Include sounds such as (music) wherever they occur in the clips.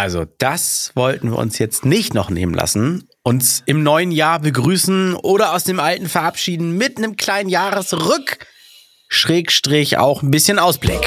Also, das wollten wir uns jetzt nicht noch nehmen lassen. Uns im neuen Jahr begrüßen oder aus dem alten verabschieden mit einem kleinen Jahresrück. Schrägstrich auch ein bisschen Ausblick.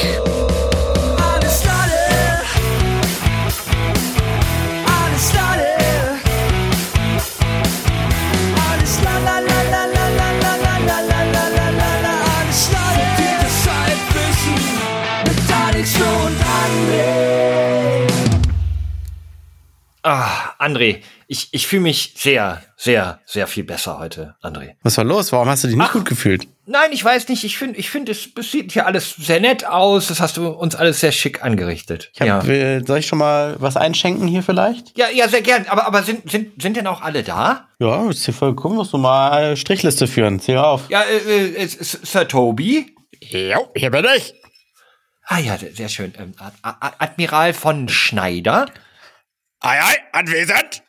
Ah, André, ich, ich fühle mich sehr, sehr, sehr viel besser heute, André. Was war los? Warum hast du dich nicht Ach. gut gefühlt? Nein, ich weiß nicht. Ich finde, ich finde, es, es sieht hier alles sehr nett aus. Das hast du uns alles sehr schick angerichtet. Ich hab, ja. äh, Soll ich schon mal was einschenken hier vielleicht? ja, ja, sehr gern. Aber, aber sind, sind, sind denn auch alle da? Ja, ist hier voll cool. Musst du mal Strichliste führen. Zähl auf. Ja, äh, äh, Sir Toby. Ja, hier bin ich. Ah ja, sehr schön. Ähm, Ad- Ad- Admiral von Schneider Ei, ei, anwesend.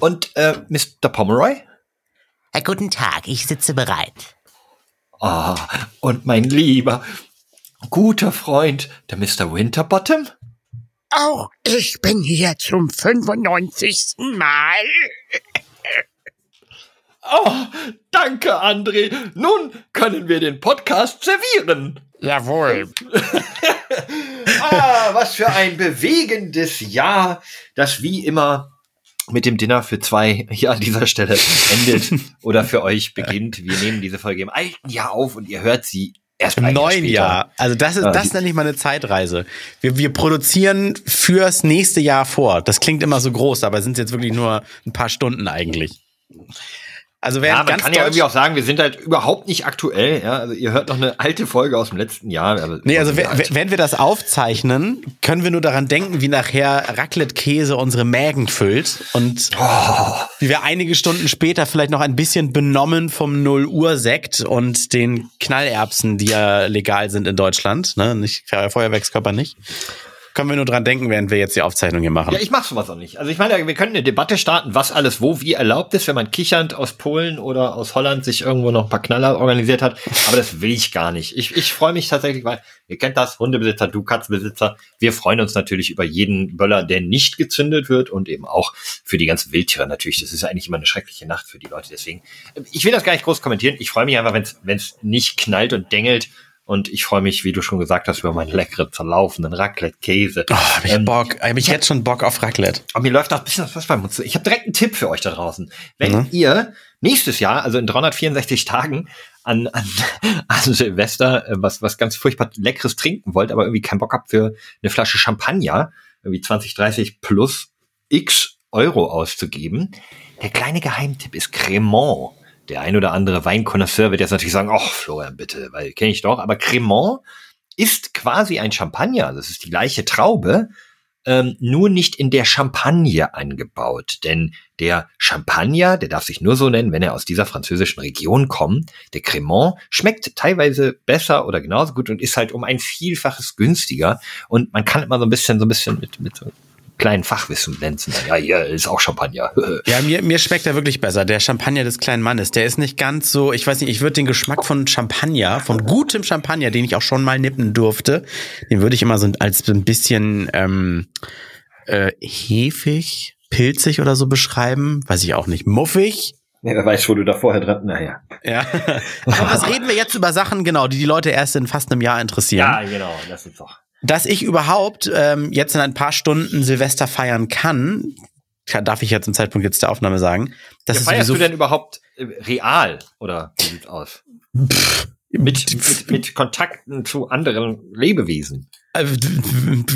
und äh, Mr. Pomeroy. Äh, Guten Tag, ich sitze bereit. Ah, und mein lieber, guter Freund, der Mr. Winterbottom. Auch ich bin hier zum 95. Mal. Oh, danke, André. Nun können wir den Podcast servieren. Jawohl. (laughs) (laughs) Ah, was für ein bewegendes Jahr, das wie immer mit dem Dinner für zwei hier an dieser Stelle endet oder für euch beginnt. Wir nehmen diese Folge im alten Jahr auf und ihr hört sie erst Im neuen. Jahr. Also das ist, Ja, das nenne ich mal eine Zeitreise. Wir, wir produzieren fürs nächste Jahr vor. Das klingt immer so groß, aber sind jetzt wirklich nur ein paar Stunden eigentlich. Also wer Ja, man ganz kann ja irgendwie auch sagen, wir sind halt überhaupt nicht aktuell. Ja, also ihr hört noch eine alte Folge aus dem letzten Jahr. aber- Nee, also wenn wir das aufzeichnen, können wir nur daran denken, wie nachher Raclette-Käse unsere Mägen füllt und Oh. wie wir einige Stunden später vielleicht noch ein bisschen benommen vom 0 Uhr Sekt und den Knallerbsen, die ja legal sind in Deutschland, ne, nicht Feuerwerkskörper nicht. Können wir nur dran denken, während wir jetzt die Aufzeichnung hier machen. Ja, ich mach sowas auch nicht. Also ich meine, wir können eine Debatte starten, was alles wo wie erlaubt ist, wenn man kichernd aus Polen oder aus Holland sich irgendwo noch ein paar Knaller organisiert hat. Aber das will ich gar nicht. Ich, ich freue mich tatsächlich, weil ihr kennt das, Hundebesitzer, du Katzenbesitzer. Wir freuen uns natürlich über jeden Böller, der nicht gezündet wird und eben auch für die ganzen Wildtiere natürlich. Das ist eigentlich immer eine schreckliche Nacht für die Leute. Deswegen, ich will das gar nicht groß kommentieren. Ich freue mich einfach, wenn es nicht knallt und dengelt. Und ich freue mich, wie du schon gesagt hast, über meinen leckeren, zerlaufenden Raclette-Käse. Oh, hab ich Ähm, Bock, hab ich jetzt schon Bock auf Raclette. aber mir läuft auch ein bisschen Wasser beim Mund zu. Ich habe direkt einen Tipp für euch da draußen. Wenn Mhm. ihr nächstes Jahr, also in 364 Tagen, an, an, (laughs) an Silvester äh, was, was ganz furchtbar Leckeres trinken wollt, aber irgendwie keinen Bock habt für eine Flasche Champagner, irgendwie 20, 30 plus x Euro auszugeben, der kleine Geheimtipp ist Cremant. Der ein oder andere Weinkonnoisseur wird jetzt natürlich sagen, ach Florian, bitte, weil kenne ich doch, aber Cremant ist quasi ein Champagner. Das ist die gleiche Traube, ähm, nur nicht in der Champagne angebaut. Denn der Champagner, der darf sich nur so nennen, wenn er aus dieser französischen Region kommt. Der Cremant schmeckt teilweise besser oder genauso gut und ist halt um ein Vielfaches günstiger. Und man kann immer so ein bisschen, so ein bisschen mit, mit kleinen Fachwissen glänzen. Ja, hier ist auch Champagner. (laughs) Ja, mir, mir schmeckt er wirklich besser. Der Champagner des kleinen Mannes, der ist nicht ganz so, ich weiß nicht, ich würde den Geschmack von Champagner, von gutem Champagner, den ich auch schon mal nippen durfte, den würde ich immer so als so ein bisschen ähm, äh, hefig, pilzig oder so beschreiben. Weiß ich auch nicht. Muffig. Ja, wer weiß, wo du da vorher dran, naja. Ja. Aber was reden wir jetzt über Sachen, genau, die die Leute erst in fast einem Jahr interessieren? Ja, genau, das ist doch. Dass ich überhaupt ähm, jetzt in ein paar Stunden Silvester feiern kann, darf ich ja zum Zeitpunkt jetzt der Aufnahme sagen. Das Ja, ist feierst du denn überhaupt äh, real oder wie sieht's aus? Mit, mit, mit Kontakten zu anderen Lebewesen. Äh,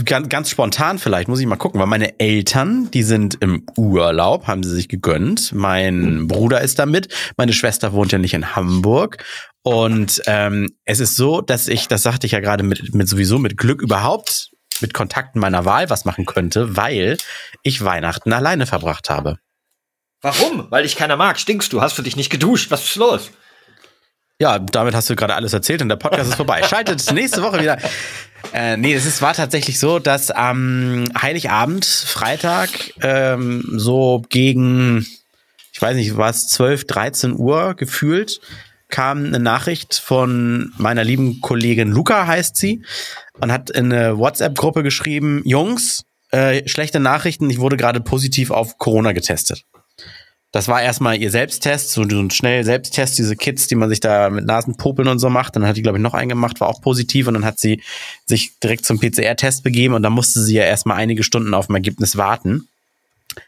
ganz, ganz spontan vielleicht, muss ich mal gucken, weil meine Eltern, die sind im Urlaub, haben sie sich gegönnt. Mein Bruder ist da mit, meine Schwester wohnt ja nicht in Hamburg. Und ähm, es ist so, dass ich, das sagte ich ja gerade, mit, mit sowieso mit Glück überhaupt mit Kontakten meiner Wahl was machen könnte, weil ich Weihnachten alleine verbracht habe. Warum? Weil dich keiner mag. Stinkst du? Hast du dich nicht geduscht? Was ist los? Ja, damit hast du gerade alles erzählt und der Podcast ist vorbei. Schaltet (laughs) nächste Woche wieder. Äh, nee, es ist, war tatsächlich so, dass am Heiligabend, Freitag, ähm, so gegen, ich weiß nicht, war es 12, 13 Uhr gefühlt, kam eine Nachricht von meiner lieben Kollegin Luca, heißt sie, und hat in eine WhatsApp-Gruppe geschrieben, Jungs, äh, schlechte Nachrichten, ich wurde gerade positiv auf Corona getestet. Das war erstmal ihr Selbsttest, so so ein schnell Selbsttest, diese Kits, die man sich da mit Nasenpopeln und so macht. Dann hat die, glaube ich, noch einen gemacht, war auch positiv und dann hat sie sich direkt zum PCR-Test begeben und dann musste sie ja erstmal einige Stunden auf ein Ergebnis warten.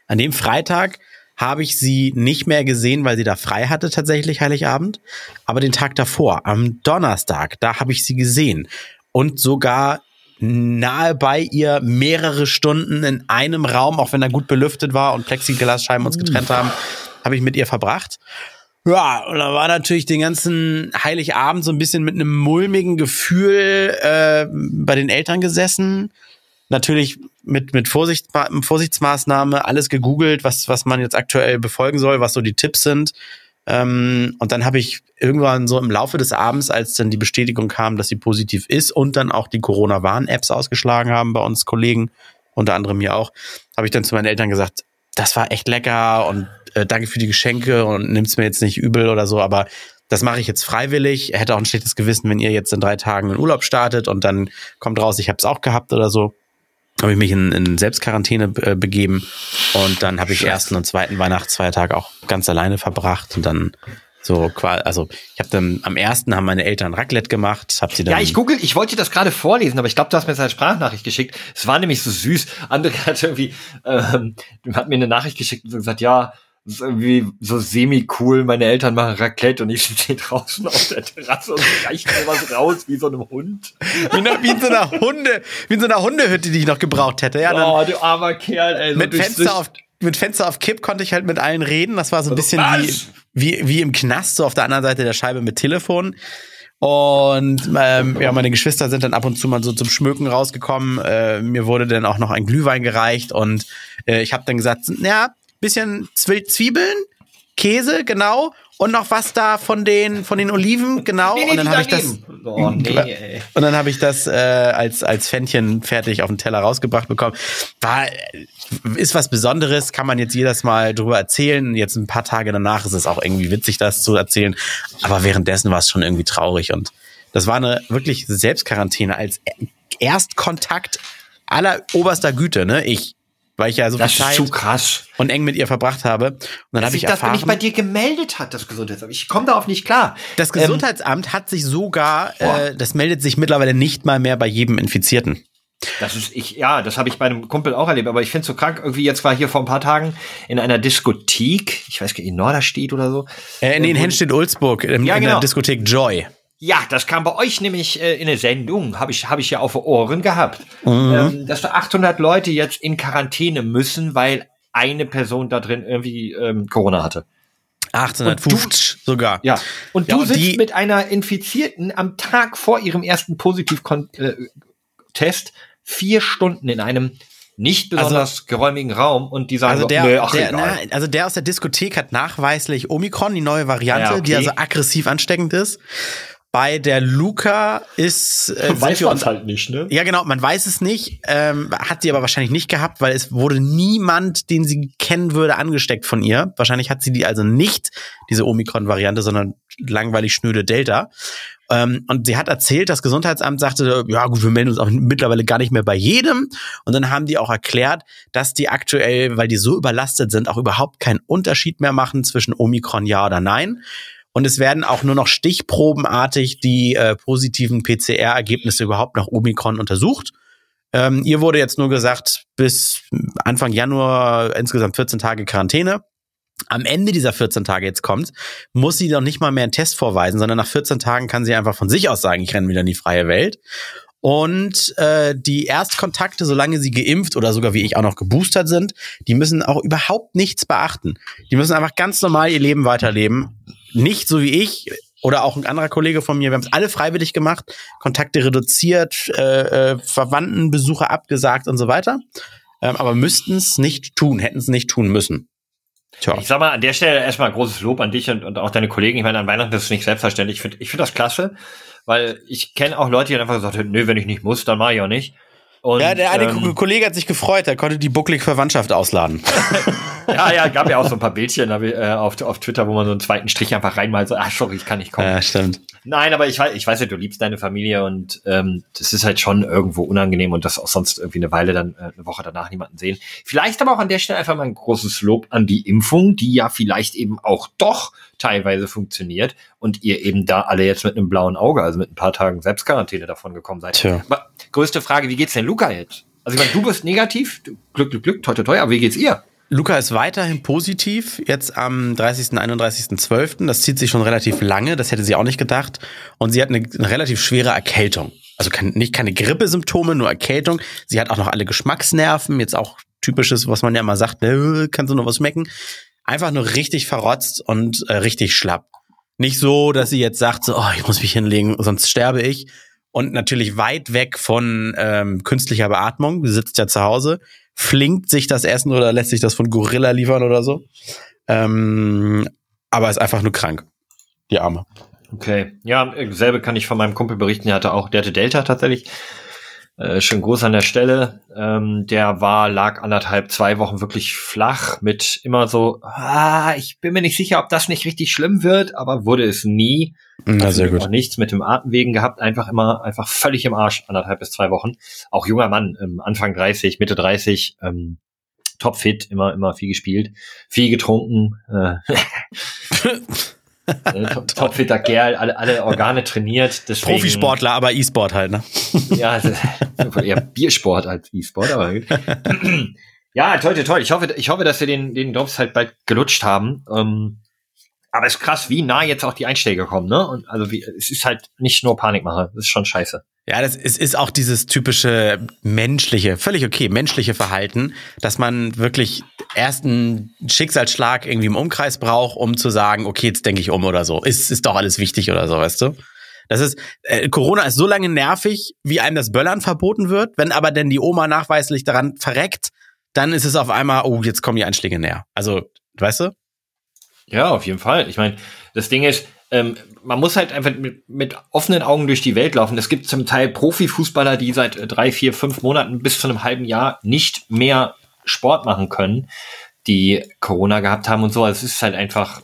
An dem Freitag habe ich sie nicht mehr gesehen, weil sie da frei hatte tatsächlich Heiligabend. Aber den Tag davor, am Donnerstag, da habe ich sie gesehen. Und sogar nahe bei ihr mehrere Stunden in einem Raum, auch wenn er gut belüftet war und Plexiglasscheiben uns getrennt haben, habe ich mit ihr verbracht. Ja, und da war natürlich den ganzen Heiligabend so ein bisschen mit einem mulmigen Gefühl äh, bei den Eltern gesessen. Natürlich mit, mit Vorsicht, Vorsichtsmaßnahme alles gegoogelt, was, was man jetzt aktuell befolgen soll, was so die Tipps sind. Ähm, und dann habe ich irgendwann so im Laufe des Abends, als dann die Bestätigung kam, dass sie positiv ist und dann auch die Corona-Warn-Apps ausgeschlagen haben bei uns Kollegen, unter anderem mir auch, habe ich dann zu meinen Eltern gesagt, das war echt lecker und äh, danke für die Geschenke und nimm's mir jetzt nicht übel oder so, aber das mache ich jetzt freiwillig. Hätte auch ein schlechtes Gewissen, wenn ihr jetzt in drei Tagen in Urlaub startet und dann kommt raus, ich habe es auch gehabt oder so habe ich mich in, in Selbstquarantäne äh, begeben und dann habe ich ersten und zweiten Weihnachtsfeiertag auch ganz alleine verbracht und dann so quasi, also ich habe dann am ersten haben meine Eltern Raclette gemacht, habe sie dann Ja, ich google, ich wollte dir das gerade vorlesen, aber ich glaube, du hast mir jetzt eine Sprachnachricht geschickt. Es war nämlich so süß. Andere (laughs) hat irgendwie, ähm, hat mir eine Nachricht geschickt und gesagt, ja, das ist irgendwie so semi-cool, meine Eltern machen Raclette und ich (laughs) stehe draußen auf der Terrasse und reicht mir was raus wie so einem Hund. wie, eine, wie in so einer Hunde, wie in so einer Hundehütte, die ich noch gebraucht hätte. Ja, Oh, du armer Kerl, ey. So mit Fenster auf mit Fenster auf Kipp konnte ich halt mit allen reden. Das war so ein bisschen wie, Was? wie, wie im Knast, so auf der anderen Seite der Scheibe mit Telefon. Und ähm, ja, meine Geschwister sind dann ab und zu mal so zum Schmücken rausgekommen. Äh, mir wurde dann auch noch ein Glühwein gereicht und äh, ich habe dann gesagt, ja, bisschen Zwi Zwiebeln, Käse, genau, und noch was da von den von den Oliven, genau. Nee, nee, und dann habe ich das. Oh, nee, und dann habe ich das äh, als als Fännchen fertig auf den Teller rausgebracht bekommen. War ist was Besonderes, kann man jetzt jedes Mal drüber erzählen. Jetzt ein paar Tage danach ist es auch irgendwie witzig, das zu erzählen. Aber währenddessen war es schon irgendwie traurig und das war eine wirklich Selbstquarantäne als Erstkontakt aller oberster Güte, ne? Ich, weil ich ja so viel Das ist Zeit zu krass. und eng mit ihr verbracht habe. Und dann habe ich das erfahren, nicht bei dir gemeldet hat, das Gesundheitsamt. Ich komme darauf nicht klar. das Ähm, Gesundheitsamt hat sich sogar, äh, das meldet sich mittlerweile nicht mal mehr bei jedem Infizierten. Das ist ich, ja, das habe ich bei einem Kumpel auch erlebt, aber ich finde so krank, irgendwie jetzt war hier vor ein paar Tagen in einer Diskothek, ich weiß gar nicht, in Norderstedt oder so. Äh, in den wo- Henstedt-Ulzburg, in, Ja, in genau. der Diskothek Joy. Ja, das kam bei euch nämlich äh, in eine Sendung, habe ich, hab ich ja auf Ohren gehabt, Mhm. ähm, dass da 800 Leute jetzt in Quarantäne müssen, weil eine Person da drin irgendwie ähm, Corona hatte. 1850 sogar. Ja, und Ja, du und sitzt mit einer Infizierten am Tag vor ihrem ersten Positiv-Test vier Stunden in einem nicht besonders geräumigen Raum und die sagen Also so, der, nö, ach, der, na, also der aus der Diskothek hat nachweislich Omikron, die neue Variante, Ja, okay. die also aggressiv ansteckend ist. Bei der Luca ist äh, (laughs) weiß man halt nicht, ne? Ja, genau, man weiß es nicht. Ähm, hat sie aber wahrscheinlich nicht gehabt, weil es wurde niemand, den sie kennen würde, angesteckt von ihr. Wahrscheinlich hat sie die also nicht, diese Omikron-Variante, sondern langweilig schnöde Delta. Ähm, und sie hat erzählt, das Gesundheitsamt sagte, ja gut, wir melden uns auch mittlerweile gar nicht mehr bei jedem. Und dann haben die auch erklärt, dass die aktuell, weil die so überlastet sind, auch überhaupt keinen Unterschied mehr machen zwischen Omikron ja oder nein. Und es werden auch nur noch stichprobenartig die äh, positiven PCR-Ergebnisse überhaupt nach Omikron untersucht. Ähm, ihr wurde jetzt nur gesagt, bis Anfang Januar insgesamt 14 Tage Quarantäne. Am Ende dieser 14 Tage jetzt kommt, muss sie doch nicht mal mehr einen Test vorweisen, sondern nach 14 Tagen kann sie einfach von sich aus sagen, ich renne wieder in die freie Welt. Und äh, die Erstkontakte, solange sie geimpft oder sogar wie ich auch noch geboostert sind, die müssen auch überhaupt nichts beachten. Die müssen einfach ganz normal ihr Leben weiterleben. Nicht so wie ich oder auch ein anderer Kollege von mir. Wir haben es alle freiwillig gemacht, Kontakte reduziert, äh, äh, Verwandtenbesuche abgesagt und so weiter. Ähm, aber müssten es nicht tun, hätten es nicht tun müssen. Tja. Ich sag mal, an der Stelle erstmal großes Lob an dich und, und auch deine Kollegen. Ich meine, an Weihnachten ist es nicht selbstverständlich. Ich finde ich find das klasse, weil ich kenne auch Leute, die einfach gesagt haben, nö, wenn ich nicht muss, dann mache ich auch nicht. Und, Ja, der eine ähm, Ko- Kollege hat sich gefreut, er konnte die bucklige Verwandtschaft ausladen. (laughs) ja, ja, gab ja auch so ein paar Bildchen äh, auf, auf Twitter, wo man so einen zweiten Strich einfach reinmalt, so, ah, sorry, ich kann nicht kommen. ja, stimmt. Nein, aber ich weiß, ich weiß ja, du liebst deine Familie und ähm, das ist halt schon irgendwo unangenehm und das auch sonst irgendwie eine Weile dann äh, eine Woche danach niemanden sehen. Vielleicht aber auch an der Stelle einfach mal ein großes Lob an die Impfung, die ja vielleicht eben auch doch teilweise funktioniert und ihr eben da alle jetzt mit einem blauen Auge, also mit ein paar Tagen Selbstquarantäne davon gekommen seid. Tja. Aber größte Frage, wie geht's denn Luca jetzt? Also ich meine, du bist negativ, Glück, Glück, Glück, toi, toi, toi, aber wie geht's ihr? Luca ist weiterhin positiv, jetzt am 30., 31.12. Das zieht sich schon relativ lange, das hätte sie auch nicht gedacht. Und sie hat eine, eine relativ schwere Erkältung. Also kein, nicht keine Grippesymptome, nur Erkältung. Sie hat auch noch alle Geschmacksnerven, jetzt auch typisches, was man ja immer sagt, äh, kannst du noch was schmecken? Einfach nur richtig verrotzt und äh, richtig schlapp. Nicht so, dass sie jetzt sagt, so, oh, ich muss mich hinlegen, sonst sterbe ich. Und natürlich weit weg von ähm, künstlicher Beatmung. Sie sitzt ja zu Hause, flinkt sich das Essen oder lässt sich das von Gorilla liefern oder so. Ähm, aber ist einfach nur krank. Die Arme. Okay. Ja, selbe kann ich von meinem Kumpel berichten. Der hatte auch, der hatte Delta tatsächlich. Äh, schön groß an der Stelle. Ähm, der war, lag anderthalb, zwei Wochen wirklich flach mit immer so, ah, ich bin mir nicht sicher, ob das nicht richtig schlimm wird, aber wurde es nie. Na, Also sehr Auch gut. nichts mit dem Atemwegen gehabt, einfach immer, einfach völlig im Arsch, anderthalb bis zwei Wochen. Auch junger Mann, ähm, Anfang 30, Mitte 30, ähm, topfit, immer, immer viel gespielt, viel getrunken, äh, (laughs) (laughs) (laughs) topfitter Kerl, alle, alle Organe trainiert. Deswegen, Profisportler, aber E-Sport halt, ne? Ja, also, eher Biersport als E-Sport, aber gut. (clears throat) Ja, toll, toll, toll. Ich hoffe, ich hoffe, dass wir den, den Drops halt bald gelutscht haben. Ähm, aber es ist krass, wie nah jetzt auch die Einschläge kommen, ne? Und also wie, es ist halt nicht nur Panikmache, das ist schon scheiße. Ja, das ist, ist auch dieses typische menschliche, völlig okay, menschliche Verhalten, dass man wirklich erst einen Schicksalsschlag irgendwie im Umkreis braucht, um zu sagen, okay, jetzt denke ich um oder so. Ist, ist doch alles wichtig oder so, weißt du? Das ist, äh, Corona ist so lange nervig, wie einem das Böllern verboten wird. Wenn aber denn die Oma nachweislich daran verreckt, dann ist es auf einmal, oh, jetzt kommen die Einschläge näher. Also, weißt du? Ja, auf jeden Fall. Ich meine, das Ding ist, ähm, man muss halt einfach mit, mit offenen Augen durch die Welt laufen. Es gibt zum Teil Profifußballer, die seit äh, drei, vier, fünf Monaten bis zu einem halben Jahr nicht mehr Sport machen können, die Corona gehabt haben und so. Also Es ist halt einfach,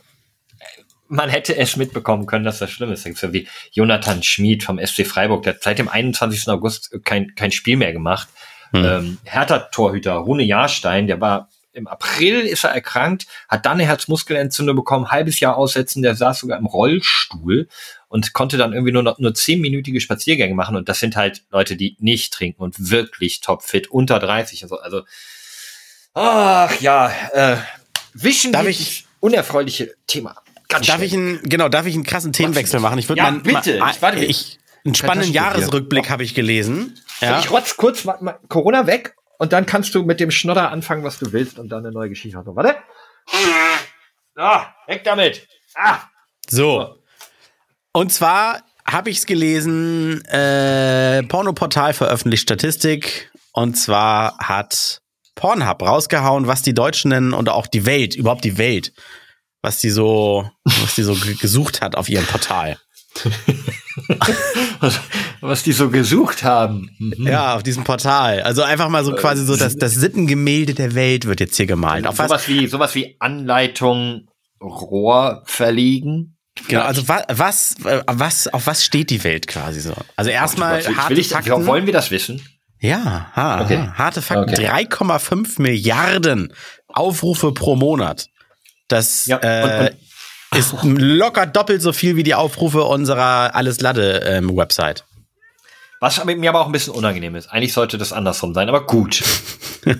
man hätte es mitbekommen können, dass das schlimm ist. So wie Jonathan Schmid vom SC Freiburg, der hat seit dem 21. August kein, kein Spiel mehr gemacht. Ähm, Hertha-Torhüter Rune Jahrstein, der war im April ist er erkrankt, hat dann eine Herzmuskelentzündung bekommen, halbes Jahr aussetzen, der saß sogar im Rollstuhl und konnte dann irgendwie nur noch nur zehnminütige Spaziergänge machen. Und das sind halt Leute, die nicht trinken und wirklich topfit, unter 30 und so. Also, ach ja, äh, wischen Darf ich- unerfreuliche Thema. Ganz Darf schnell. ich einen, genau, darf ich einen krassen Themenwechsel machen? Ich würde Ja, mal, bitte. Mal, Ich warte. ich, einen spannenden. Jahresrückblick habe ich gelesen. Ja. Ich rotz kurz mal, mal Corona weg und dann kannst du mit dem Schnodder anfangen, was du willst und dann eine neue Geschichte machen. Warte. Ah, weg damit. Ah. So. Und zwar habe ich es gelesen, äh, Pornoportal veröffentlicht Statistik. Und zwar hat Pornhub rausgehauen, was die Deutschen nennen und auch die Welt, überhaupt die Welt, was die so, was die so ge- gesucht hat auf ihrem Portal. (laughs) Was, was die so gesucht haben. Mhm. Ja, auf diesem Portal. Also einfach mal so quasi so das, das Sittengemälde der Welt wird jetzt hier gemalt. Auf was, Sowas wie, sowas wie Anleitung Rohr verlegen. genau, also was, was, äh, was, auf was steht die Welt quasi so? Also erstmal harte ich, Fakten. wollen wir das wissen? Ja, ha, Okay. ha, harte Fakten. Okay. 3,5 Milliarden Aufrufe pro Monat. Das Ja, äh, und- ist locker doppelt so viel wie die Aufrufe unserer Alles Lade ähm, Website. Was mir aber auch ein bisschen unangenehm ist. Eigentlich sollte das andersrum sein, aber gut. (laughs)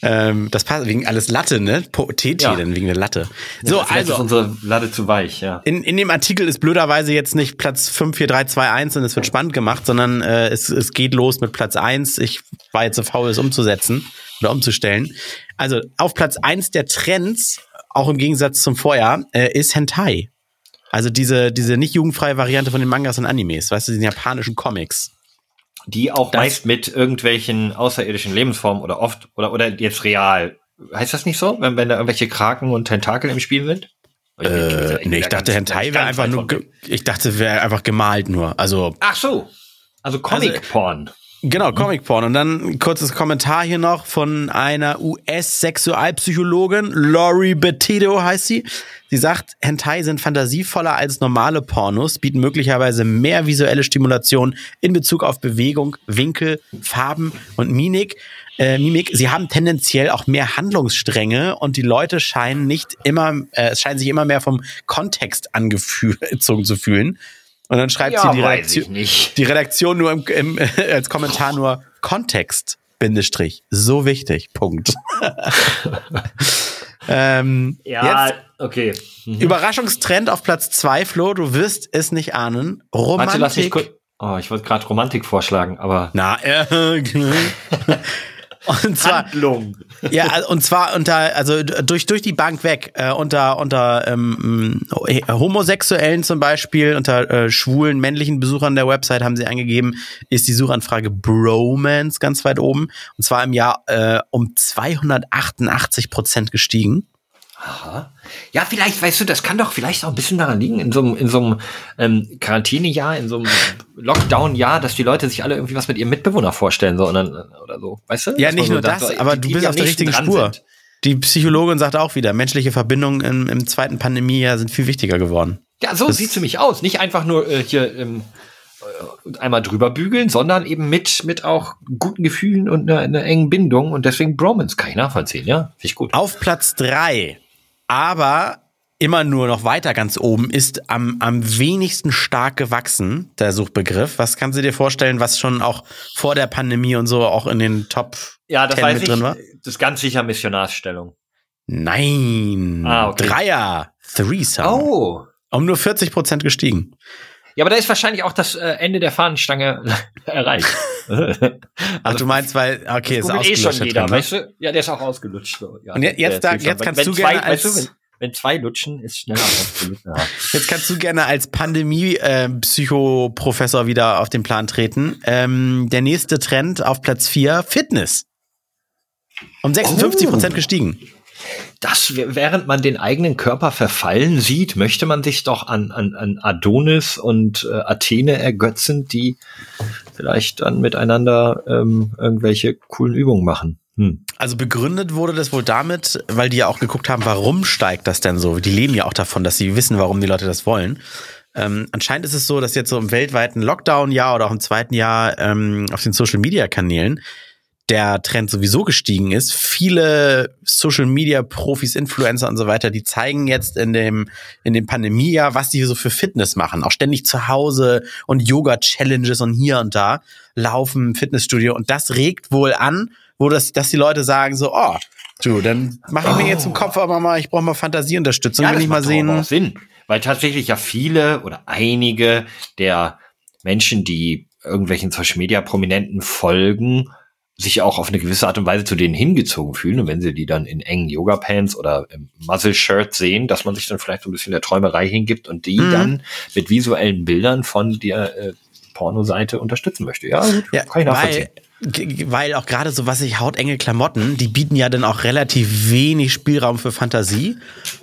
Ähm, das passt wegen alles Latte, ne? TT Ja. denn wegen der Latte. So, Vielleicht ist also unsere Lade zu weich, ja. in, in dem Artikel ist blöderweise jetzt nicht Platz 5, 4, 3, 2, 1 und es wird spannend gemacht, sondern äh, es, es geht los mit Platz 1. Ich war jetzt so faul, es umzusetzen oder umzustellen. Also auf Platz 1 der Trends, auch im Gegensatz zum Vorjahr, äh, ist Hentai. Also diese, diese nicht jugendfreie Variante von den Mangas und Animes, weißt du, den japanischen Comics. Die auch Das- meist mit irgendwelchen außerirdischen Lebensformen oder oft oder oder jetzt real. Heißt das nicht so, wenn, wenn da irgendwelche Kraken und Tentakel im Spiel sind? Äh, nee, ich dachte, Hentai wäre einfach nur, ich dachte, wäre einfach gemalt nur. Also Ach so. Also Comic-Porn. Genau, Comic Porn. Und dann kurzes Kommentar hier noch von einer US-Sexualpsychologin, Lori Betito heißt sie. Sie sagt, Hentai sind fantasievoller als normale Pornos, bieten möglicherweise mehr visuelle Stimulation in Bezug auf Bewegung, Winkel, Farben und Mimik. Äh, Mimik. Sie haben tendenziell auch mehr Handlungsstränge und die Leute scheinen nicht immer, äh, es scheinen sich immer mehr vom Kontext angezogen (laughs) zu fühlen. Und dann schreibt Ja, sie die Redaktion, die Redaktion nur im, im, als Kommentar nur Kontext, Bindestrich, so wichtig, Punkt. (laughs) ähm, jetzt okay. Mhm. Überraschungstrend auf Platz zwei, Flo, du wirst es nicht ahnen. Romantik. Warte, lass mich kurz. Oh, ich wollte gerade Romantik vorschlagen, aber. Na, äh, (laughs) (laughs) und zwar, Handlung. ja, und zwar unter, also durch, durch die Bank weg, äh, unter, unter ähm, äh, Homosexuellen zum Beispiel, unter äh, schwulen männlichen Besuchern der Website haben sie angegeben, ist die Suchanfrage Bromance ganz weit oben. Und zwar im Jahr äh, um 288 Prozent gestiegen. Aha. Ja, vielleicht, weißt du, das kann doch vielleicht auch ein bisschen daran liegen, in so einem, in so einem ähm, Quarantänejahr, in so einem Lockdown-Jahr, dass die Leute sich alle irgendwie was mit ihrem Mitbewohner vorstellen sollen oder, oder so. Weißt du? Ja, nicht so nur das, so, aber die, du bist die auf der richtigen Spur. sind. Die Psychologin sagt auch wieder, menschliche Verbindungen im, im zweiten Pandemiejahr sind viel wichtiger geworden. Ja, so sieht's nämlich aus. Nicht einfach nur äh, hier ähm, äh, einmal drüber bügeln, sondern eben mit, mit auch guten Gefühlen und einer, einer engen Bindung. Und deswegen Bromance kann ich nachvollziehen, ja? Finde ich gut. Auf Platz drei, aber immer nur noch weiter ganz oben, ist am, am wenigsten stark gewachsen, der Suchbegriff. Was kannst du dir vorstellen, was schon auch vor der Pandemie und so auch in den Top Ja, das 10 weiß mit ich. drin war? Das ist ganz sicher Missionarsstellung. Nein. Ah, okay. Dreier. Threesome. Oh. Um nur 40 Prozent gestiegen. Ja, aber da ist wahrscheinlich auch das äh, Ende der Fahnenstange (laughs) erreicht. (laughs) Ach, du meinst, weil, okay, ist googelt eh schon jeder, drin, ne? weißt du? Ja, der ist auch ausgelutscht. So. Ja, Und jetzt- jetzt da- ist jetzt kannst wenn, du zwei, gerne weißt du, als- wenn, wenn zwei lutschen, ist schneller ausgelutscht. Ja. (laughs) Jetzt kannst du gerne als Pandemie-Psychoprofessor wieder auf den Plan treten. Ähm, der nächste Trend auf Platz 4, Fitness. Um 56 Prozent gestiegen. Das, während man den eigenen Körper verfallen sieht, möchte man sich doch an, an, an Adonis und äh, Athene ergötzen, die vielleicht dann miteinander ähm, irgendwelche coolen Übungen machen. Hm. Also begründet wurde das wohl damit, weil die ja auch geguckt haben, warum steigt das denn so? Die leben ja auch davon, dass sie wissen, warum die Leute das wollen. Ähm, anscheinend ist es so, dass jetzt so im weltweiten Lockdown-Jahr oder auch im zweiten Jahr ähm, auf den Social-Media-Kanälen der Trend sowieso gestiegen ist. Viele Social Media Profis, Influencer und so weiter, die zeigen jetzt in dem, in dem Pandemiejahr, was die so für Fitness machen. Auch ständig zu Hause und Yoga Challenges und hier und da laufen im Fitnessstudio. Und das regt wohl an, wo das, dass die Leute sagen so, oh, du, dann mache ich mir jetzt im Kopf aber mal, ich brauche mal Fantasieunterstützung, will das ich mal sehen. Sinn, weil tatsächlich ja viele oder einige der Menschen, die irgendwelchen Social Media Prominenten folgen, sich auch auf eine gewisse Art und Weise zu denen hingezogen fühlen. Und wenn sie die dann in engen Yoga-Pants oder im Muzzle-Shirt sehen, dass man sich dann vielleicht so ein bisschen der Träumerei hingibt und die Mhm. dann mit visuellen Bildern von der äh, Pornoseite unterstützen möchte. Ja, gut, Ja, kann ich nachvollziehen. weil, weil auch gerade so was ich hautenge Klamotten, die bieten ja dann auch relativ wenig Spielraum für Fantasie.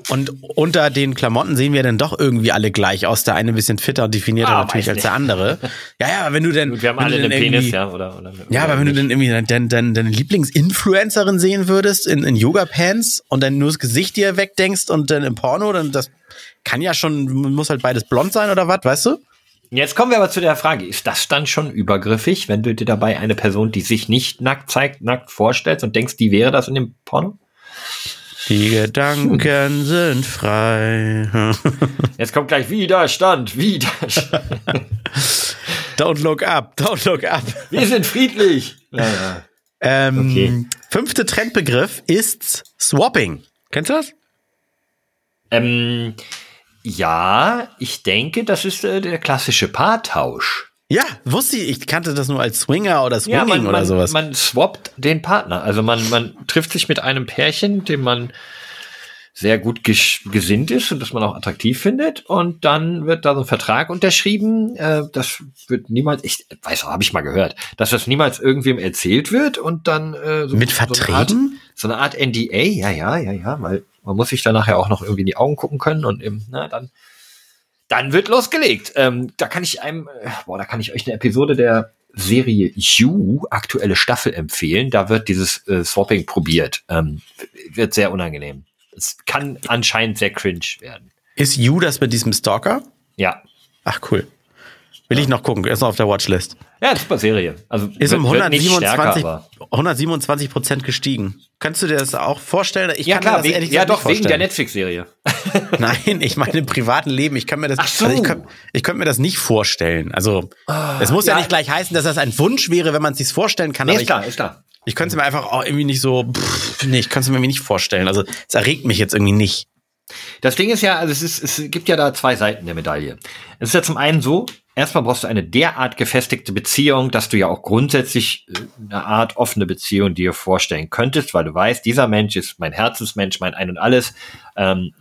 Und unter den Klamotten sehen wir dann doch irgendwie alle gleich aus. Der eine ein bisschen fitter und definierter Ah, natürlich als der andere. Ja, ja, wenn du denn. Gut, wir haben alle einen denn Penis, ja, oder, oder Ja, aber wenn du dann irgendwie deine, deine, deine Lieblingsinfluencerin sehen würdest in, in Yoga-Pants und dann nur das Gesicht dir wegdenkst und dann im Porno, dann das kann ja schon, muss halt beides blond sein oder was, weißt du? Jetzt kommen wir aber zu der Frage, ist das dann schon übergriffig, wenn du dir dabei eine Person, die sich nicht nackt zeigt, nackt vorstellst und denkst, die wäre das in dem Porno? Die Gedanken sind frei. (laughs) Jetzt kommt gleich Widerstand, Widerstand. (laughs) Don't look up, don't look up. Wir sind friedlich. Ja, ja. Ähm, Okay. Fünfte Trendbegriff ist Swapping. Kennst du das? Ähm, ja, ich denke, das ist äh, der klassische Paartausch. Ja, wusste ich. Ich kannte das nur als Swinger oder Swinging Ja, man, oder man, sowas. man swappt den Partner. Also man, man trifft sich mit einem Pärchen, dem man sehr gut gesinnt ist und das man auch attraktiv findet. Und dann wird da so ein Vertrag unterschrieben. Äh, das wird niemals, ich weiß auch, habe ich mal gehört, dass das niemals irgendwem erzählt wird und dann äh, so, Mit so eine Art, Verträgen? so eine Art NDA, ja, ja, ja, ja, weil man muss sich da nachher auch noch irgendwie in die Augen gucken können und eben, na, dann, dann wird losgelegt. Ähm, da kann ich einem, äh, boah, da kann ich euch eine Episode der Serie You, aktuelle Staffel, empfehlen. Da wird dieses äh, Swapping probiert. Ähm, wird sehr unangenehm. Es kann anscheinend sehr cringe werden. Ist You das mit diesem Stalker? Ja. Ach, cool. Will ich noch gucken, ist noch auf der Watchlist. Ja, super Serie. Also Ist um wird- wird nicht 127, stärker, aber- 127 Prozent gestiegen. Kannst du dir das auch vorstellen? Ich Ja kann klar, mir das wegen, ehrlich ja gesagt doch, wegen der. Netflix-Serie. (laughs) (laughs) Nein, ich meine im privaten Leben. Ich kann mir das, Ach so. also ich, kann, ich könnte mir das nicht vorstellen. Also es muss ja, ja. nicht gleich heißen, dass das ein Wunsch wäre, wenn man es sich vorstellen kann. Nee, ist ich, klar, ist klar. ich könnte es mir einfach auch irgendwie nicht so, pff, nee, ich könnte es mir irgendwie nicht vorstellen. Also es erregt mich jetzt irgendwie nicht. Das Ding ist ja, also es, ist, es gibt ja da zwei Seiten der Medaille. Es ist ja zum einen so, erstmal brauchst du eine derart gefestigte Beziehung, dass du ja auch grundsätzlich äh, eine Art offene Beziehung dir vorstellen könntest, weil du weißt, dieser Mensch ist mein Herzensmensch, mein Ein und Alles. Ähm,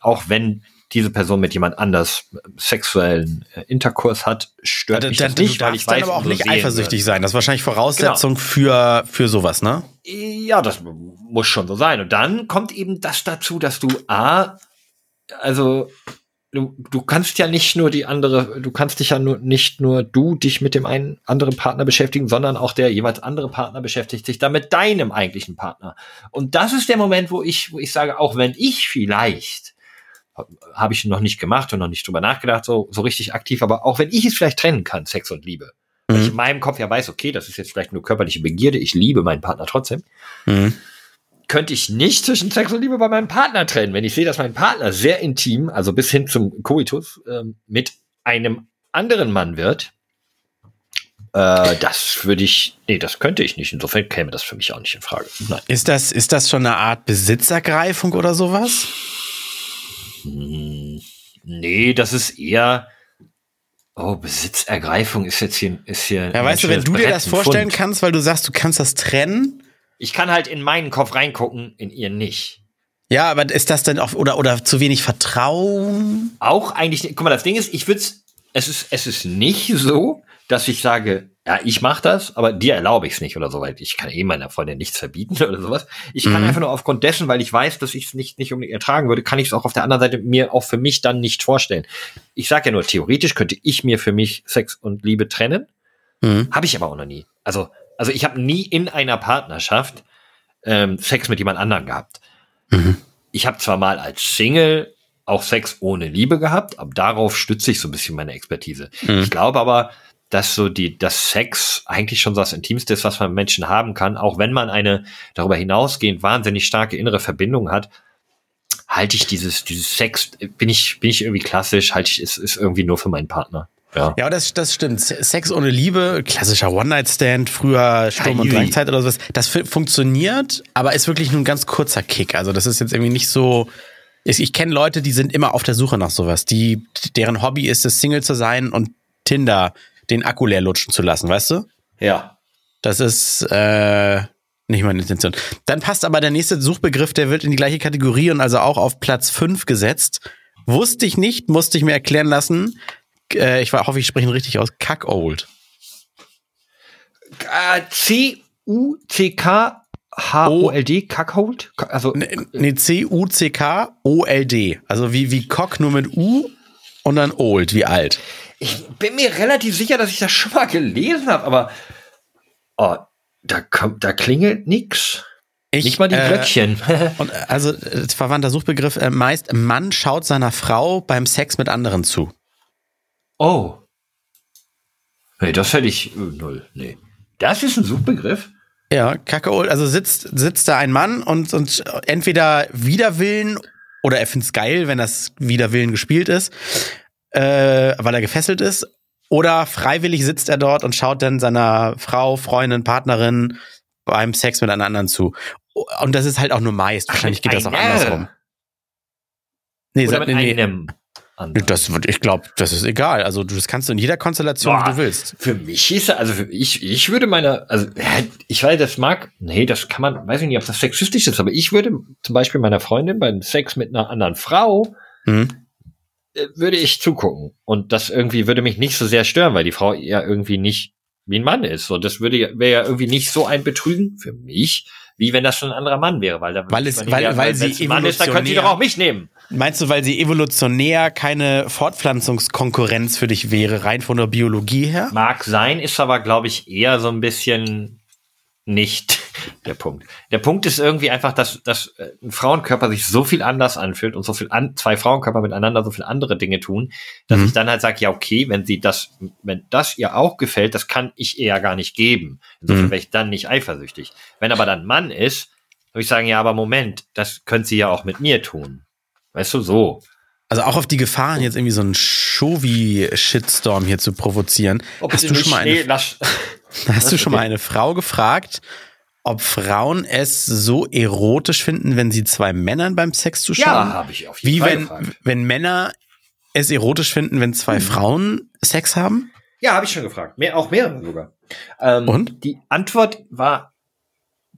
auch wenn diese Person mit jemand anders äh, sexuellen äh, Interkurs hat, stört mich das du nicht, weil ich dann weiß, aber auch nicht eifersüchtig sein. Das ist wahrscheinlich Voraussetzung für, für sowas, ne? Ja, das muss schon so sein. Und dann kommt eben das dazu, dass du A, also du, du kannst ja nicht nur die andere, du kannst dich ja nur nicht nur du dich mit dem einen anderen Partner beschäftigen, sondern auch der jeweils andere Partner beschäftigt sich dann mit deinem eigentlichen Partner. Und das ist der Moment, wo ich, wo ich sage, auch wenn ich vielleicht habe ich noch nicht gemacht und noch nicht drüber nachgedacht, so, so richtig aktiv, aber auch wenn ich es vielleicht trennen kann, Sex und Liebe, weil ich in meinem Kopf ja weiß, okay, das ist jetzt vielleicht nur körperliche Begierde, ich liebe meinen Partner trotzdem, Mhm. Könnte ich nicht zwischen Sex und Liebe bei meinem Partner trennen. Wenn ich sehe, dass mein Partner sehr intim, also bis hin zum Koitus, ähm, mit einem anderen Mann wird, äh, das würde ich, nee, das könnte ich nicht. Insofern käme das für mich auch nicht in Frage. Nein. Ist das, ist das schon eine Art Besitzergreifung oder sowas? Nee, das ist eher, oh, Besitzergreifung ist jetzt hier, ist hier. Ja, weißt du, wenn du dir das vorstellen kannst. kannst, weil du sagst, du kannst das trennen, Ich kann halt in meinen Kopf reingucken, in ihr nicht. ja, aber ist das denn auch, oder, oder zu wenig Vertrauen? auch eigentlich, guck mal, das Ding ist, ich würde es ist, es ist nicht so, dass ich sage, ja, ich mache das, aber dir erlaube ich es nicht oder so, weil ich kann eh meiner Freundin nichts verbieten (laughs) oder sowas. Ich kann Mhm. einfach nur aufgrund dessen, weil ich weiß, dass ich es nicht, nicht unbedingt ertragen würde, kann ich es auch auf der anderen Seite mir auch für mich dann nicht vorstellen. Ich sage ja nur, theoretisch könnte ich mir für mich Sex und Liebe trennen, Mhm. habe ich aber auch noch nie. Also, also ich habe nie in einer Partnerschaft ähm, Sex mit jemand anderem gehabt. Ich habe zwar mal als Single auch Sex ohne Liebe gehabt, aber darauf stütze ich so ein bisschen meine Expertise. Ich glaube aber, dass so die, das Sex eigentlich schon so das Intimste ist, was man mit Menschen haben kann, auch wenn man eine darüber hinausgehend wahnsinnig starke innere Verbindung hat, halte ich dieses, dieses Sex, bin ich, bin ich irgendwie klassisch, halte ich, ist, ist irgendwie nur für meinen Partner. Ja. Ja, das, das stimmt. Sex ohne Liebe, klassischer One-Night-Stand, früher Sturm- und Ui. Drangzeit oder sowas, das fu- funktioniert, aber ist wirklich nur ein ganz kurzer Kick. Also das ist jetzt irgendwie nicht so. Ich, ich kenne Leute, die sind immer auf der Suche nach sowas. Die, deren Hobby ist es, Single zu sein und Tinder den Akku leer lutschen zu lassen, weißt du? Ja. Das ist äh, nicht meine Intention. Dann passt aber der nächste Suchbegriff, der wird in die gleiche Kategorie und also auch auf Platz 5 gesetzt. Wusste ich nicht, musste ich mir erklären lassen. Äh, ich hoffe, ich spreche ihn richtig aus. Kackold. Äh, C-U-C-K-H-O-L-D, Kackhold? Ka- Also, Nee, C-U-C-K-O-L-D. Also wie, wie Cock nur mit U und dann old, wie alt. ich bin mir relativ sicher, dass ich das schon mal gelesen habe, aber oh, da da klingelt nix. Ich, Nicht mal die äh, Glöckchen. (laughs) Und äh, also äh, verwandter Suchbegriff äh, meist Mann schaut seiner Frau beim Sex mit anderen zu. Oh. Nee, das hätte ich äh, null. Nee. Das ist ein Suchbegriff? Ja, Kackeold, also sitzt, sitzt da ein Mann und, und entweder Widerwillen oder er find's geil, wenn das Widerwillen gespielt ist, äh, weil er gefesselt ist, oder freiwillig sitzt er dort und schaut dann seiner Frau, Freundin, Partnerin beim Sex mit einer anderen zu. Und das ist halt auch nur meist. Wahrscheinlich geht das auch andersrum. Nee, Oder mit nee. einem anderen? Das, wird- ich glaube, das ist egal. Also das kannst du in jeder Konstellation, wie Boah, du willst. Für mich ist also für ich, ich würde meine, also ich weiß, das mag, nee, das kann man, weiß ich nicht, ob das sexistisch ist, aber ich würde zum Beispiel meiner Freundin beim Sex mit einer anderen Frau, Mhm. äh, würde ich zugucken. Und das irgendwie würde mich nicht so sehr stören, weil die Frau ja irgendwie nicht wie ein Mann ist. Und das würde ja, wäre ja irgendwie nicht so ein Betrügen für mich, wie wenn das schon ein anderer Mann wäre, weil da Weil es- weil- weil wenn sie Mann ist, dann können sie doch auch mich nehmen. Meinst du, weil sie evolutionär keine Fortpflanzungskonkurrenz für dich wäre, rein von der Biologie her? Mag sein, ist aber, glaube ich, eher so ein bisschen nicht der Punkt. Der Punkt ist irgendwie einfach, dass, dass äh, ein Frauenkörper sich so viel anders anfühlt und so viel an, zwei Frauenkörper miteinander so viel andere Dinge tun, dass Mhm. ich dann halt sage, ja, okay, wenn sie das, wenn das ihr auch gefällt, das kann ich ihr ja gar nicht geben. Insofern Mhm. wäre ich dann nicht eifersüchtig. Wenn aber dann Mann ist, würde ich sagen, ja, aber Moment, das könnte sie ja auch mit mir tun. Weißt du, so. Also auch auf die Gefahren, jetzt irgendwie so einen Shovi-Shitstorm hier zu provozieren. (laughs) Hast du schon mal eine, hast du schon mal eine Frau gefragt, ob Frauen es so erotisch finden, wenn sie zwei Männern beim Sex zuschauen? Ja, habe ich auf jeden Wie Fall wenn, gefragt. wenn Männer es erotisch finden, wenn zwei Frauen Sex haben? Ja, habe ich schon gefragt. Mehr, auch mehrere sogar. Ähm, Und? Die Antwort war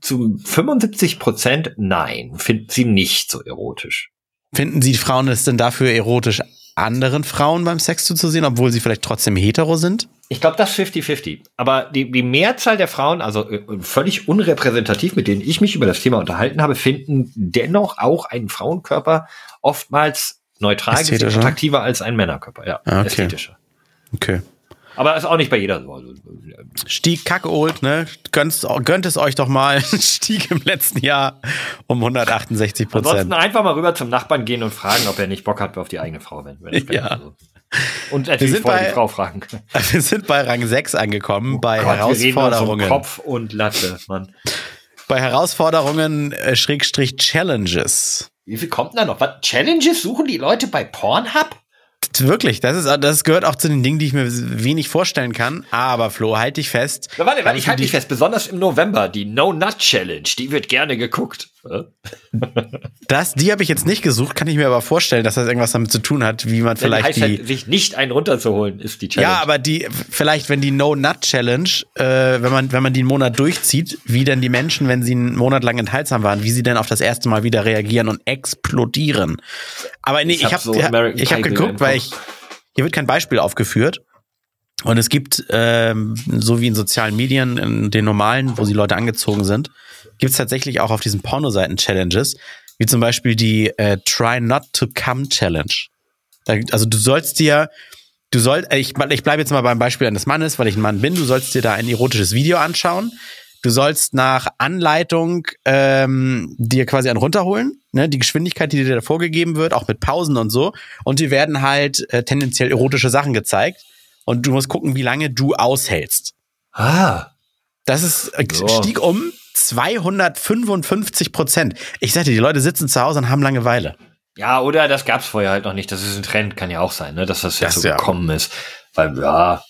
zu 75 Prozent nein, finden sie nicht so erotisch. Finden sie Frauen es denn dafür erotisch, anderen Frauen beim Sex zuzusehen, obwohl sie vielleicht trotzdem hetero sind? Ich glaube, das 50-50. Aber die, die Mehrzahl der Frauen, also äh, völlig unrepräsentativ, mit denen ich mich über das Thema unterhalten habe, finden dennoch auch einen Frauenkörper oftmals neutral gesehen attraktiver als ein Männerkörper. Ja, Ah, okay. ästhetischer. Okay. Aber ist auch nicht bei jeder so. Also, Stieg kackold, ne? Gönnt, gönnt es euch doch mal. (laughs) Stieg im letzten Jahr um 168 Ansonsten Prozent. einfach mal rüber zum Nachbarn gehen und fragen, ob er nicht Bock hat auf die eigene Frau. Wenn, wenn Ja. also. Und natürlich sind vorher bei- die Frau fragen. (laughs) Wir sind bei Rang 6 angekommen, bei Oh Gott, wir uns um Herausforderungen. Kopf und Latte, Mann. Bei Herausforderungen, äh, Schrägstrich Challenges. Wie viel kommt denn da noch? Was? Challenges suchen die Leute bei Pornhub? Wirklich, das ist, das gehört auch zu den Dingen, die ich mir wenig vorstellen kann. Aber Flo, halt dich fest. Na, warte, warte, ich halte dich fest. Besonders im November, die No Nut Challenge, die wird gerne geguckt. Das, die habe ich jetzt nicht gesucht, kann ich mir aber vorstellen, dass das irgendwas damit zu tun hat, wie man Vielleicht heißt die. halt, sich nicht einen runterzuholen, ist die Challenge. Ja, aber die, vielleicht, wenn die No-Nut-Challenge, äh, wenn man, wenn man die einen Monat durchzieht, wie denn die Menschen, wenn sie einen Monat lang enthaltsam waren, wie sie denn auf das erste Mal wieder reagieren und explodieren. Aber nee, Ich ich, hab habe so ich hab geguckt, weil ich, hier wird kein Beispiel aufgeführt. Und es gibt, ähm, so wie in sozialen Medien, in den normalen, wo die Leute angezogen sind, gibt es tatsächlich auch auf diesen Pornoseiten Challenges, wie zum Beispiel die äh, Try Not to Come Challenge. Da, also du sollst dir, du sollst, ich, ich bleibe jetzt mal beim Beispiel eines Mannes, weil ich ein Mann bin, du sollst dir da ein erotisches Video anschauen. Du sollst nach Anleitung ähm, dir quasi einen runterholen, ne, die Geschwindigkeit, die dir da vorgegeben wird, auch mit Pausen und so. Und dir werden halt äh, tendenziell erotische Sachen gezeigt. Und du musst gucken, wie lange du aushältst. ah, Das ist äh, So. stieg um 255 Prozent. Ich sagte, die Leute sitzen zu Hause und haben Langeweile. ja, oder das gab's vorher halt noch nicht. Das ist ein Trend, kann ja auch sein, ne? dass das, Das jetzt so ja. gekommen ist. Weil, ja,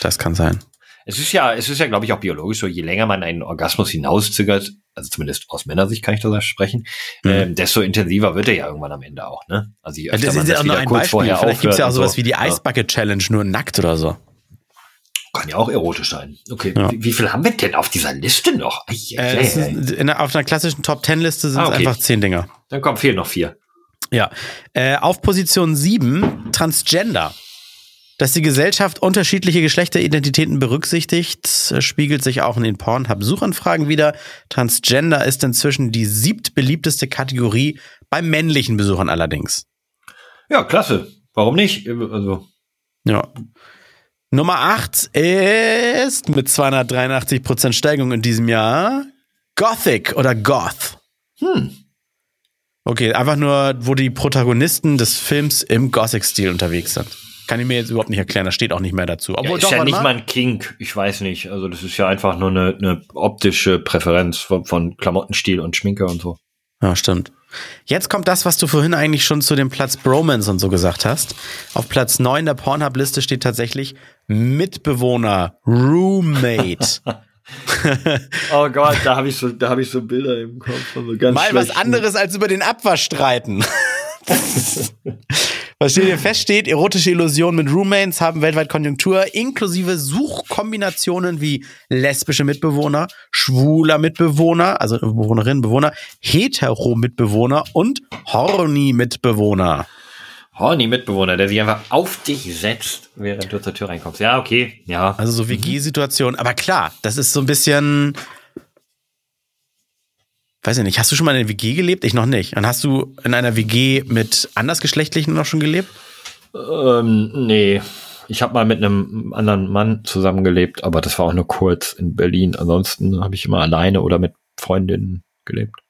Das kann sein. es ist ja, es ist ja, glaube ich, auch biologisch so, je länger man einen Orgasmus hinauszögert, also zumindest aus Männersicht kann ich das sprechen, Mhm. ähm, desto intensiver wird er ja irgendwann am Ende auch, ne? Also je öfter das man ist ja auch wieder ein kurz Beispiel. vorher Vielleicht gibt's ja auch sowas und wie die so. Ice Bucket Challenge, nur nackt oder so. Kann ja auch erotisch sein. Okay, Ja. wie, wie viel haben wir denn auf dieser Liste noch? Ei, ei, Äh, ist, in auf einer klassischen Top Ten Liste sind es Ah, okay. einfach zehn Dinger. Dann kommen fehlen noch vier. Ja. Äh, auf Position 7 Transgender. Dass die Gesellschaft unterschiedliche Geschlechteridentitäten berücksichtigt, äh, spiegelt sich auch in den Pornhub-Suchanfragen wieder. Transgender ist inzwischen die siebt-beliebteste Kategorie bei männlichen Besuchern allerdings. Ja, klasse. Warum nicht? Also, Ja. Nummer 8 ist mit 283% Steigung in diesem Jahr Gothic oder Goth. hm. Okay, einfach nur, wo die Protagonisten des Films im Gothic-Stil unterwegs sind. Kann ich mir jetzt überhaupt nicht erklären, das steht auch nicht mehr dazu. Ja, Obwohl, ist doch, ja nicht mal ein Kink, ich weiß nicht. Also das ist ja einfach nur eine, eine optische Präferenz von, von Klamottenstil und Schminke und so. Ja, stimmt. Jetzt kommt das, was du vorhin eigentlich schon zu dem Platz Bromance und so gesagt hast. Auf Platz 9 der Pornhub-Liste steht tatsächlich Mitbewohner, Roommate. (laughs) Oh Gott, da habe ich so, da habe ich so Bilder im Kopf von so ganz Mal was anderes als über den Abwasch streiten. (laughs) Was steht hier fest steht, erotische Illusionen mit Roommates haben weltweit Konjunktur, inklusive Suchkombinationen wie lesbische Mitbewohner, schwuler Mitbewohner, also Bewohnerinnen, Bewohner, hetero Mitbewohner und horny Mitbewohner. Horny Mitbewohner, der sich einfach auf dich setzt, während du zur Tür reinkommst. Ja, okay, ja. Also so WG-Situation. Aber klar, das ist so ein bisschen. weiß ich nicht, hast du schon mal in einer WG gelebt? Ich noch nicht. Und hast du in einer WG mit andersgeschlechtlichen noch schon gelebt? Ähm, nee. Ich habe mal mit einem anderen Mann zusammengelebt, aber das war auch nur kurz in Berlin. Ansonsten habe ich immer alleine oder mit Freundinnen gelebt.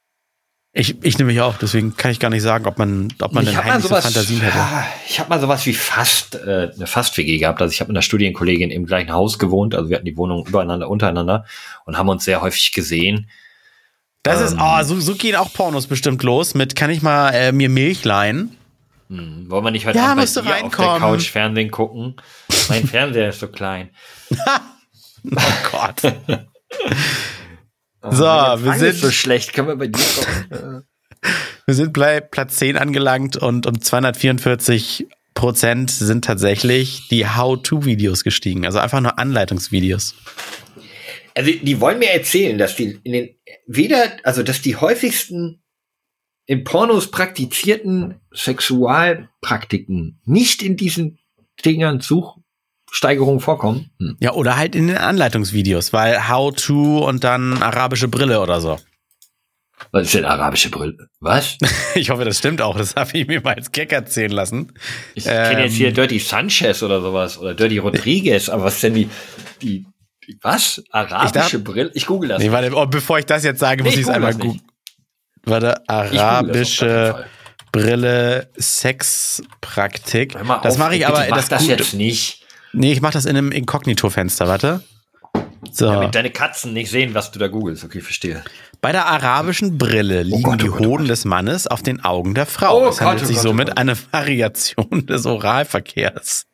Ich, ich nämlich auch, deswegen kann ich gar nicht sagen, ob man, ob man denn hab mal heimliche Fantasien hätte. ja, ich habe mal sowas wie fast äh, eine Fast-WG gehabt. Also ich habe mit einer Studienkollegin im gleichen Haus gewohnt. Also wir hatten die Wohnung übereinander, untereinander und haben uns sehr häufig gesehen. Das ist, Ähm. oh, so, so gehen auch Pornos bestimmt los mit, kann ich mal äh, mir Milch leihen? Hm, wollen wir nicht heute Ja, Abend bei musst dir auf der. Couch Fernsehen gucken? Mein (laughs) Fernseher ist so klein. (laughs) Oh Gott. (laughs) so, Mein wir ist so sind, schlecht. Können wir bei dir gucken? (laughs) wir sind bei Platz 10 angelangt und um 244 Prozent sind tatsächlich die How-To-Videos gestiegen. Also einfach nur Anleitungsvideos. Also die wollen mir erzählen, dass die in den weder, also dass die häufigsten in Pornos praktizierten Sexualpraktiken nicht in diesen Dingern Suchsteigerungen vorkommen. Hm. Ja, oder halt in den Anleitungsvideos, weil How-To und dann arabische Brille oder so. Was ist denn arabische Brille? Was? (laughs) Ich hoffe, das stimmt auch. Das habe ich mir mal als Gag erzählen lassen. Ich kenne jetzt Ähm. hier Dirty Sanchez oder sowas oder Dirty Rodriguez, aber was ist denn die, die, was? Arabische Brille? Ich google das. Nee, warte, oh, bevor ich das jetzt sage, Nee, muss ich es einmal googeln. Warte, Ich arabische. Brille Sexpraktik. Mal Das mache ich aber mach das, das jetzt nicht. Nee, ich mache das in einem Inkognito-Fenster, warte. So. Damit deine Katzen nicht sehen, was du da googelst. Okay, verstehe. Bei der arabischen Brille liegen Gott, oh die Gott, oh Hoden des Mannes auf den Augen der Frau. Oh es handelt Gott, oh sich Gott, oh somit Gott. eine Variation (laughs) des Oralverkehrs.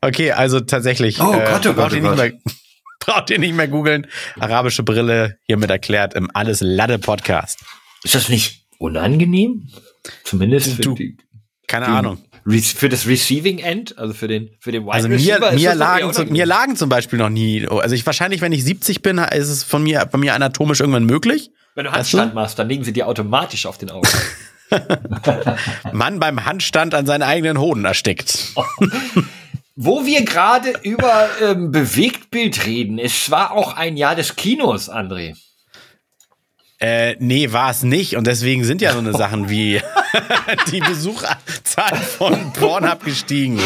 Okay, also tatsächlich. Oh Gott, oh braucht Gott, ihr oh nicht Gott. mehr, (laughs) braucht ihr nicht mehr googeln. Arabische Brille hiermit erklärt im Alles Lade Podcast. Ist das nicht unangenehm? Zumindest für, Du- die, Keine die- Ahnung. Für das Receiving End, also für den, für den Wide Also mir, Receiver, ist mir, eher lagen, zum, mir lagen zum Beispiel noch nie. Also ich wahrscheinlich, wenn ich 70 bin, ist es von mir, bei mir anatomisch irgendwann möglich. Wenn du? Handstand machst, dann legen sie dir automatisch auf den Augen. (laughs) Mann beim Handstand an seinen eigenen Hoden erstickt. (laughs) Wo wir gerade über ähm, Bewegtbild reden, es war auch ein Jahr des Kinos, André. Äh, nee, war es nicht. Und deswegen sind ja so eine Sachen wie (laughs) die Besucherzahlen von Pornhub gestiegen.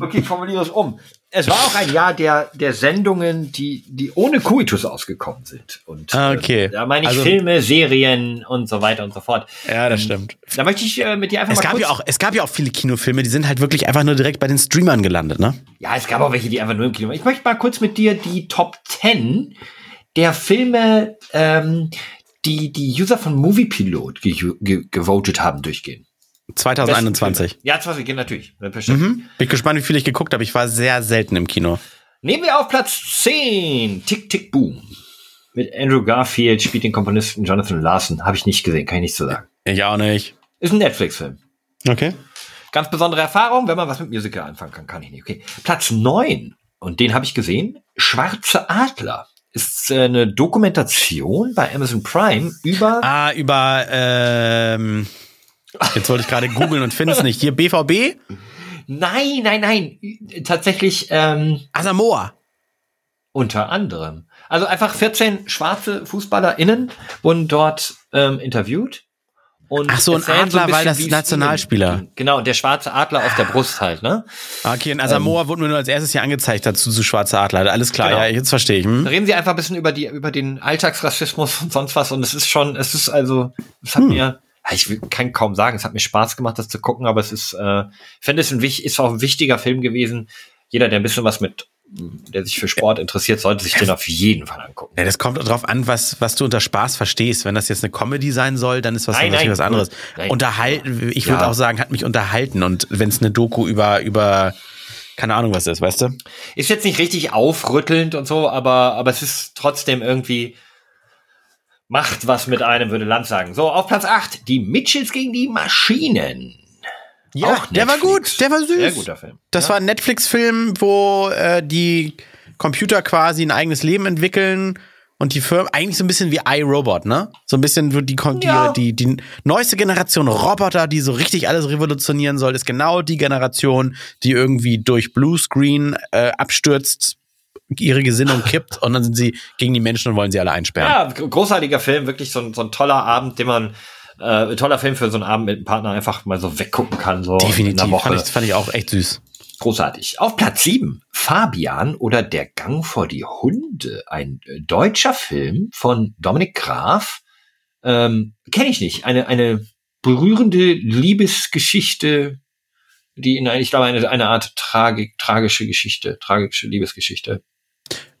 Okay, formuliere es um. Es war auch ein Jahr der, der Sendungen, die, die ohne Coitus ausgekommen sind. Und Ah, okay. äh, da meine ich Also- Filme, Serien und so weiter und so fort. Ja, das stimmt. Da möchte ich äh, mit dir einfach Es mal gab kurz ja auch, es gab ja auch viele Kinofilme, die sind halt wirklich einfach nur direkt bei den Streamern gelandet, ne? Ja, es gab auch welche, die einfach nur im Kino waren. Ich möchte mal kurz mit dir die Top 10 der Filme, ähm, die die User von Moviepilot ge ge gewotet haben, durchgehen. 2021. Ja, 20, geht natürlich. Mhm. Bin gespannt, wie viel ich geguckt habe. Ich war sehr selten im Kino. Nehmen wir auf Platz 10 Tick Tick Boom. Mit Andrew Garfield spielt den Komponisten Jonathan Larson. Habe ich nicht gesehen, kann ich nicht so sagen. Ich auch nicht. Ist ein Netflix-Film. Okay. Ganz besondere Erfahrung, wenn man was mit Musical anfangen kann, kann ich nicht. Okay. Platz 9, und den habe ich gesehen, Schwarze Adler. Ist äh, eine Dokumentation bei Amazon Prime über Ah, über, ähm, jetzt wollte ich gerade googeln und finde es nicht. Hier BVB? Nein, nein, nein. Tatsächlich ähm, Asamoah. unter anderem. Also einfach 14 schwarze FußballerInnen wurden dort ähm, interviewt. Und Ach so, ein Adler, weil bisschen, das wie es Nationalspieler. ging. Genau, der schwarze Adler auf der Brust halt, ne? Okay, und Asamoah wurde mir nur als erstes hier angezeigt dazu zu Schwarze Adler. Alles klar, Genau. ja, jetzt verstehe ich. Hm? reden sie einfach ein bisschen über die, über den Alltagsrassismus und sonst was. Und es ist schon, es ist also, es Hm. hat mir, ich kann kaum sagen, es hat mir Spaß gemacht, das zu gucken, aber es ist, äh, ich finde es ein, ist auch ein wichtiger Film gewesen. Jeder, der ein bisschen was mit, der sich für Sport interessiert, sollte sich den auf jeden Fall angucken. Ja, das kommt drauf an, was, was du unter Spaß verstehst. Wenn das jetzt eine Comedy sein soll, dann ist was, Nein, nein, was anderes. nein. Unterhalten, ich würde Ja. auch sagen, hat mich unterhalten. Und wenn es eine Doku über, über, keine Ahnung was ist, weißt du? Ist jetzt nicht richtig aufrüttelnd und so, aber, aber es ist trotzdem irgendwie, macht was mit einem, würde Land sagen. So, auf Platz 8, die Mitchells gegen die Maschinen. Ja, Auch der war gut, der war süß. Sehr guter Film. Das ja. war ein Netflix-Film, wo äh, die Computer quasi ein eigenes Leben entwickeln und die Firmen eigentlich so ein bisschen wie iRobot, ne? So ein bisschen die, die, Ja. die, die neueste Generation Roboter, die so richtig alles revolutionieren soll, ist genau die Generation, die irgendwie durch Bluescreen äh, abstürzt, ihre Gesinnung (laughs) kippt und dann sind sie gegen die Menschen und wollen sie alle einsperren. Ja, gr- großartiger Film, wirklich so ein, so ein toller Abend, den man, äh, toller Film für so einen Abend mit einem Partner einfach mal so weggucken kann, so in Definitiv. einer Woche. Fand ich, fand ich auch echt süß. Großartig. Auf Platz 7, Fabian oder Der Gang vor die Hunde. Ein äh, deutscher Film von Dominik Graf. Ähm, Kenne ich nicht. Eine, eine berührende Liebesgeschichte, die in, ich glaube, eine, eine Art Tragik, tragische Geschichte, tragische Liebesgeschichte.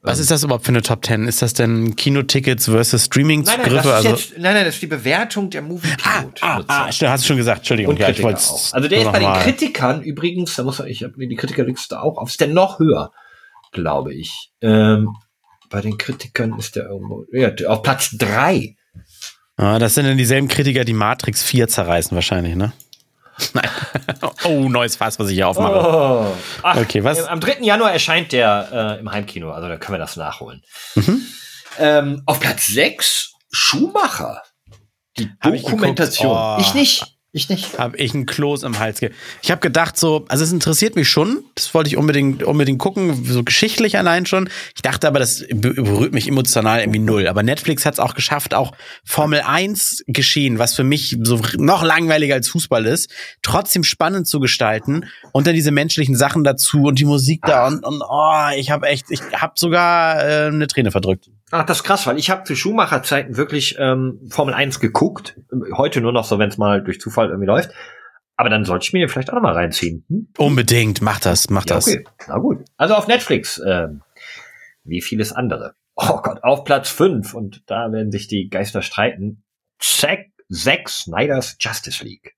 Was ist das überhaupt für eine Top Ten? Ist das denn Kinotickets versus Nein, nein, ist Also, jetzt, nein, nein, das ist die Bewertung der Movie Pilot. ah, ah, stimmt, hast du schon gesagt. Entschuldigung. Und ja, ich Kritiker auch. Also der ist bei den Kritikern übrigens, da muss man, ich habe die Kritikerliste auch auf, ist der noch höher, glaube ich. Ähm, bei den Kritikern ist der irgendwo, ja, auf Platz drei. Ah, das sind dann dieselben Kritiker, die Matrix 4 zerreißen wahrscheinlich, ne? (laughs) Nein. oh, neues Fass, was ich hier aufmache. Oh. Ach, Okay, was- Am 3. Januar erscheint der äh, im Heimkino, also da können wir das nachholen. Mhm. Ähm, auf Platz sechs Schumacher. Die ich Dokumentation. geguckt. Oh. Ich nicht. Ich nicht. Habe ich einen Kloß im Hals. Ich habe gedacht so, also es interessiert mich schon. Das wollte ich unbedingt unbedingt gucken, so geschichtlich allein schon. Ich dachte aber, das be- berührt mich emotional irgendwie null. Aber Netflix hat es auch geschafft, auch Formel 1 geschehen, was für mich so noch langweiliger als Fußball ist, trotzdem spannend zu gestalten und dann diese menschlichen Sachen dazu und die Musik da und, und oh, ich habe echt, ich habe sogar äh, eine Träne verdrückt. Ach, das ist krass, weil ich habe zu Schumacher-Zeiten wirklich ähm, Formel 1 geguckt. Heute nur noch so, wenn es mal durch Zufall irgendwie läuft. Aber dann sollte ich mir den vielleicht auch noch mal reinziehen. Hm? Unbedingt, mach das, mach Ja, das. okay. Na gut. Also auf Netflix, ähm, wie vieles andere. Oh Gott, auf Platz 5 und da werden sich die Geister streiten. Zack, Zack Snyders Justice League.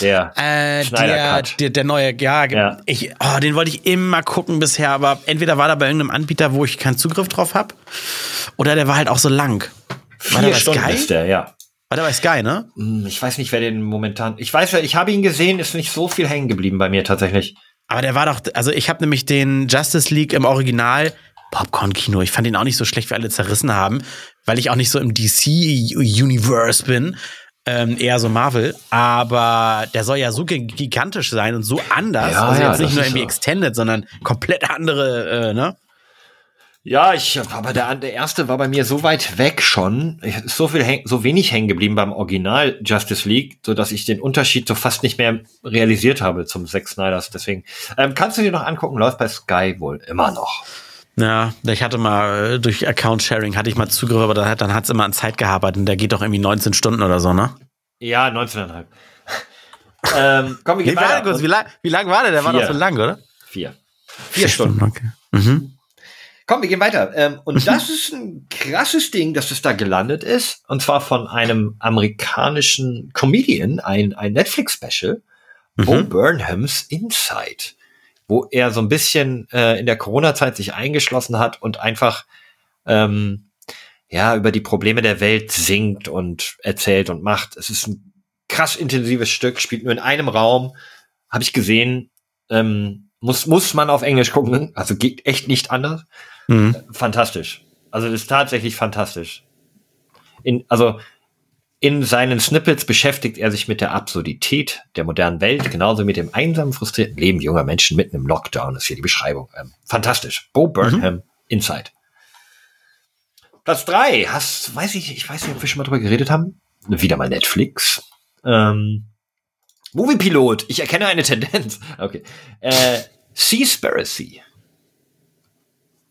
Der Äh, der, der, der neue, ja, Ja. Ich, oh, den wollte ich immer gucken bisher, aber entweder war der bei irgendeinem Anbieter, wo ich keinen Zugriff drauf habe, oder der war halt auch so lang. War der vier bei Stunden Sky? ist der, ja. War der bei Sky, ne? Hm, Ich weiß nicht, wer den momentan. Ich weiß ja, ich habe ihn gesehen, ist nicht so viel hängen geblieben bei mir tatsächlich. Aber der war doch, also ich habe nämlich den Justice League im Original Popcorn-Kino. Ich fand ihn auch nicht so schlecht, wie alle zerrissen haben, weil ich auch nicht so im DC-Universe bin. Ähm, eher so Marvel, aber der soll ja so gi- gigantisch sein und so anders. Ja, also ja, jetzt nicht nur irgendwie extended, sondern komplett andere, äh, ne? Ja, ich, aber der, der erste war bei mir so weit weg schon. Ist so viel, häng, so wenig hängen geblieben beim Original Justice League, so dass ich den Unterschied so fast nicht mehr realisiert habe zum Zack Snyders. Deswegen ähm, kannst du dir noch angucken. Läuft bei Sky wohl immer noch. Ja, ich hatte mal äh, durch Account Sharing hatte ich mal Zugriff, aber dann hat dann hat's immer an Zeit gehabert und der geht doch irgendwie 19 Stunden oder so, ne? Ja, 19,5. (laughs) ähm, komm, wir Nee, gehen warte weiter. kurz, wie lang, wie lang war der? Der war Vier. doch so lang, oder? Vier. Vier Stunden. Okay. Mhm. Komm, wir gehen weiter. Ähm, und (laughs) das ist ein krasses Ding, dass es da gelandet ist. Und zwar von einem amerikanischen Comedian, ein, ein Netflix-Special, Bo Mhm. Burnhams Inside, wo er so ein bisschen äh, in der Corona-Zeit sich eingeschlossen hat und einfach ähm, ja über die Probleme der Welt singt und erzählt und macht. Es ist ein krass intensives Stück, spielt nur in einem Raum, habe ich gesehen. Ähm, muss muss man auf Englisch gucken, also geht echt nicht anders Mhm. fantastisch. Also das ist tatsächlich fantastisch. In, also in seinen Snippets beschäftigt er sich mit der Absurdität der modernen Welt, genauso mit dem einsamen, frustrierten Leben junger Menschen mitten im Lockdown. Das ist hier die Beschreibung. Ähm, fantastisch. Bo Burnham, Inside. Platz drei. Hast, weiß ich, ich weiß nicht, ob wir schon mal drüber geredet haben. Wieder mal Netflix. Ähm, Moviepilot. Ich erkenne eine Tendenz. (laughs) Okay. Äh, Seaspiracy.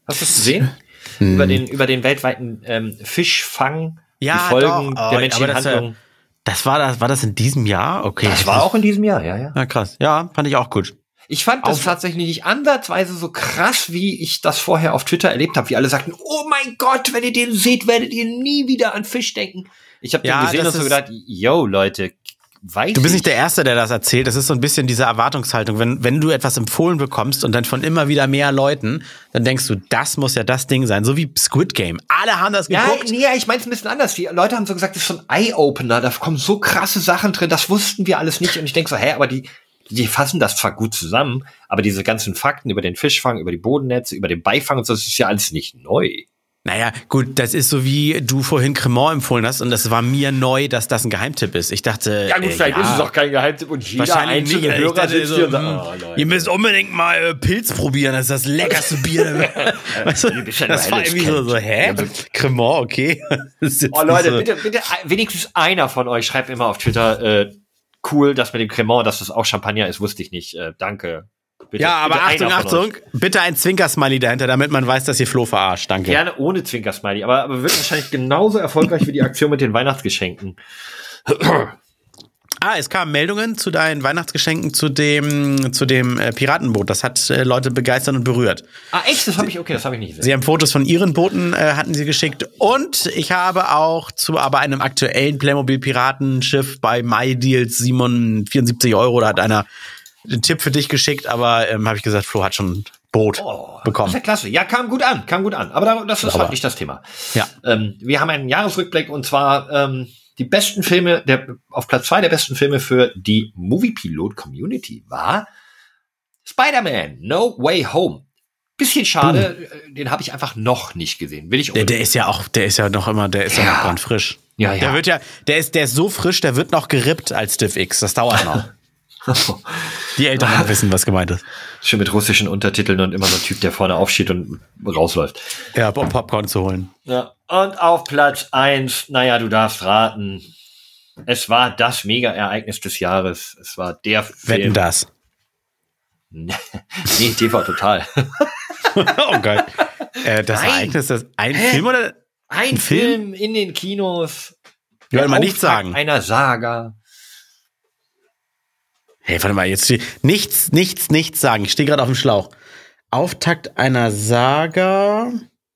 Hast du das gesehen? Über den, über den weltweiten ähm, Fischfang, Ja, die Folgen doch. Der menschlichen das, Handlung. Das war das, war das in diesem Jahr? Okay. Das war auch in diesem Jahr, ja, ja. Ja, krass. Ja, fand ich auch gut. Ich fand das Auf- tatsächlich nicht ansatzweise so krass, wie ich das vorher auf Twitter erlebt habe, wie alle sagten, oh mein Gott, wenn ihr den seht, werdet ihr nie wieder an Fisch denken. Ich habe Ja, den gesehen und so gedacht, yo, Leute, weiß Du bist ich. nicht der Erste, der das erzählt. Das ist so ein bisschen diese Erwartungshaltung. Wenn, wenn du etwas empfohlen bekommst und dann von immer wieder mehr Leuten, dann denkst du, das muss ja das Ding sein. So wie Squid Game. Alle haben das Ja, geguckt. nee, ich meine es ein bisschen anders. Die Leute haben so gesagt, das ist so ein Eye-Opener, da kommen so krasse Sachen drin, das wussten wir alles nicht. Und ich denk so, hä, aber die, die fassen das zwar gut zusammen, aber diese ganzen Fakten über den Fischfang, über die Bodennetze, über den Beifang und so, das ist ja alles nicht neu. Naja, gut, das ist so wie du vorhin Cremant empfohlen hast und das war mir neu, dass das ein Geheimtipp ist. Ich dachte, Ja gut, äh, vielleicht ja, ist es auch kein Geheimtipp und jeder Wahrscheinlich einzelne nicht. Ich Hörer sitzt so, hier und sagt, hm, oh, ihr müsst unbedingt mal äh, Pilz probieren, das ist das leckerste Bier. (laughs) weißt du, das war irgendwie so, so hä? Cremant, okay. (laughs) Oh Leute, so- bitte, bitte, wenigstens einer von euch schreibt immer auf Twitter, äh, cool, das mit dem Cremant, dass das auch Champagner ist, wusste ich nicht. Äh, danke. Bitte, Ja, aber Achtung. Achtung, bitte ein Zwinkersmiley dahinter, damit man weiß, dass ihr Flo verarscht. Danke. Gerne ohne Zwinkersmiley, aber, aber wird wahrscheinlich genauso erfolgreich wie die Aktion mit den Weihnachtsgeschenken. Ah, es kamen Meldungen zu deinen Weihnachtsgeschenken zu dem, zu dem äh, Piratenboot. Das hat äh, Leute begeistert und berührt. Ah, echt? Das habe ich, okay, das habe ich nicht gesehen. Sie haben Fotos von ihren Booten, äh, hatten sie geschickt. Und ich habe auch zu aber einem aktuellen Playmobil-Piratenschiff bei MyDeals 74 Euro, da hat einer einen Tipp für dich geschickt, aber ähm, habe ich gesagt, Flo hat schon ein Boot Oh, Das bekommen. ist ja klasse. Ja, kam gut an, kam gut an. Aber da- das ist Aber- halt nicht das Thema. Ja. Ähm, wir haben einen Jahresrückblick und zwar ähm, die besten Filme, der auf Platz zwei der besten Filme für die Movie Pilot Community war Spider-Man No Way Home. Bisschen schade, äh, den habe ich einfach noch nicht gesehen. Will ich Der, der ist ja auch, der ist ja noch immer, der ist ja, Ja. noch brandfrisch. Ja, ja. Der wird ja, der ist, der ist so frisch, der wird noch gerippt als Stiff X. Das dauert noch. (laughs) Die Eltern wissen, was gemeint ist. Schön mit russischen Untertiteln und immer so ein Typ, der vorne aufsteht und rausläuft. Ja, um Popcorn zu holen. Ja. Und auf Platz eins, naja, du darfst raten. Es war das Mega-Ereignis des Jahres. Es war der Wetten Film. das. (laughs) nee, TV total. (laughs) oh geil. Äh, das Nein. Ereignis, das ein Film oder? Ein Ein Film? Film in den Kinos. Ja, mal nicht Auftakt sagen. Einer Saga. Hey, warte mal, jetzt nichts, nichts, nichts sagen. Ich stehe gerade auf dem Schlauch. Auftakt einer Saga.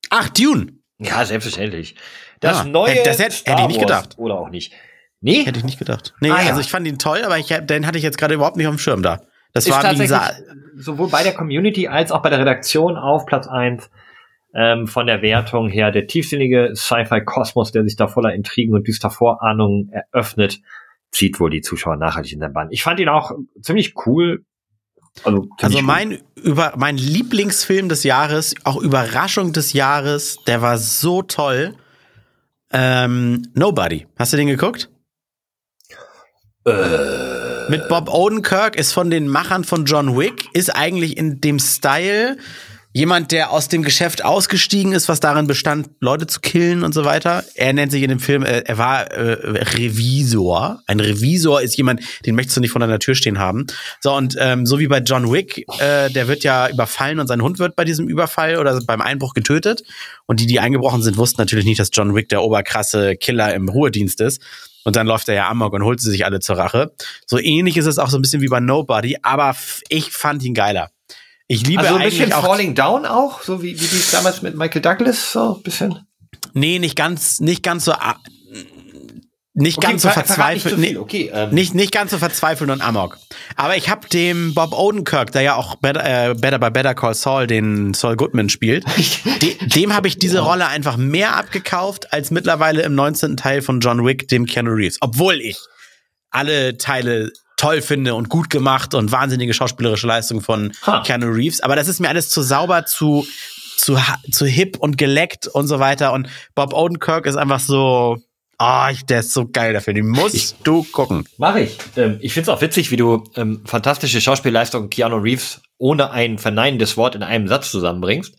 Ach, Dune. Ja, selbstverständlich. Das Ah, neue das hätte- hätte ich nicht gedacht. Oder auch nicht. Nee, Hätte ich nicht gedacht. Nee, Ah, ja. also ich fand ihn toll, aber ich, den hatte ich jetzt gerade überhaupt nicht auf dem Schirm da. Das ist war tatsächlich sowohl bei der Community als auch bei der Redaktion auf Platz eins ähm, von der Wertung her der tiefsinnige Sci-Fi-Kosmos, der sich da voller Intrigen und düster Vorahnungen eröffnet, zieht wohl die Zuschauer nachhaltig in den Bann. Ich fand ihn auch ziemlich cool. Also, ziemlich Also mein über mein Lieblingsfilm des Jahres, auch Überraschung des Jahres, der war so toll. Ähm, Nobody. Hast du den geguckt? Äh. Mit Bob Odenkirk ist von den Machern von John Wick, ist eigentlich in dem Style jemand, der aus dem Geschäft ausgestiegen ist, was darin bestand, Leute zu killen und so weiter. Er nennt sich in dem Film, äh, er war äh, Revisor. Ein Revisor ist jemand, den möchtest du nicht vor deiner Tür stehen haben. So, und ähm, so wie bei John Wick, äh, der wird ja überfallen und sein Hund wird bei diesem Überfall oder beim Einbruch getötet. Und die, die eingebrochen sind, wussten natürlich nicht, dass John Wick der oberkrasse Killer im Ruhedienst ist. Und dann läuft er ja amok und holt sie sich alle zur Rache. So ähnlich ist es auch so ein bisschen wie bei Nobody, aber ich fand ihn geiler. Ich liebe also ein bisschen auch Falling Down auch, so wie, wie die damals mit Michael Douglas, so ein bisschen. Nee, nicht ganz, nicht ganz so, ah, nicht Okay, ganz so nicht verzweifelt. viel, nee, okay, ähm. nicht, nicht ganz so verzweifelt und amok. Aber ich habe dem Bob Odenkirk, der ja auch Better, äh, Better bei Better Call Saul, den Saul Goodman spielt, (laughs) de, dem habe ich diese Rolle einfach mehr abgekauft als mittlerweile im 19. Teil von John Wick, dem Keanu Reeves. Obwohl ich alle Teile toll finde und gut gemacht und wahnsinnige schauspielerische Leistung von Ha. Keanu Reeves. Aber das ist mir alles zu sauber, zu, zu, zu hip und geleckt und so weiter. Und Bob Odenkirk ist einfach so, ah, ich der ist so geil dafür. Den musst du gucken. Mach ich. Ähm, ich find's auch witzig, wie du ähm, fantastische Schauspielleistung Keanu Reeves ohne ein verneinendes Wort in einem Satz zusammenbringst.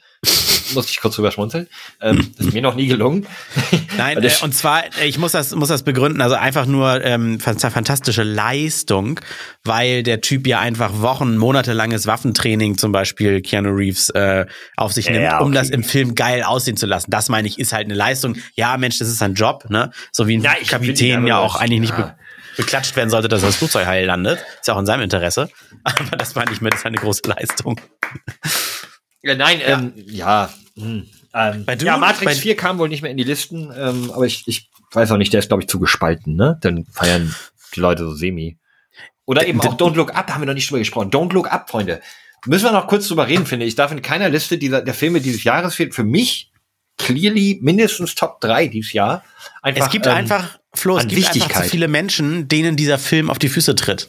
Musste ich kurz drüber schmunzeln. Ähm, das ist mir noch nie gelungen. (laughs) Nein, Und äh, und zwar, äh, ich muss das, muss das begründen, also einfach nur ähm, fan- fantastische Leistung, weil der Typ ja einfach Wochen, monatelanges Waffentraining zum Beispiel Keanu Reeves äh, auf sich nimmt, Ja, um okay. das im Film geil aussehen zu lassen. Das meine ich, ist halt eine Leistung. Ja, Mensch, das ist sein Job, ne? So wie ein Ja, Kapitän ja auch eigentlich nicht ja. be beklatscht werden sollte, dass das Flugzeug heil landet. Ist ja auch in seinem Interesse. (laughs) Aber das meine ich mir, das ist eine große Leistung. Ja, nein, ähm, ja. hm, ähm, Bei Dune- ja, Matrix bei- 4 kam wohl nicht mehr in die Listen, ähm, aber ich, ich weiß auch nicht, der ist, glaube ich, zu gespalten, ne? Dann feiern die Leute so semi. Oder eben auch Don't Look Up, da haben wir noch nicht drüber gesprochen. Don't Look Up, Freunde. Müssen wir noch kurz drüber reden, finde ich. Darf in keiner Liste dieser, der Filme dieses Jahres fehlt. Für mich clearly mindestens Top 3 dieses Jahr. Einfach, Es gibt ähm, einfach, Flo, es gibt einfach zu viele Menschen, denen dieser Film auf die Füße tritt.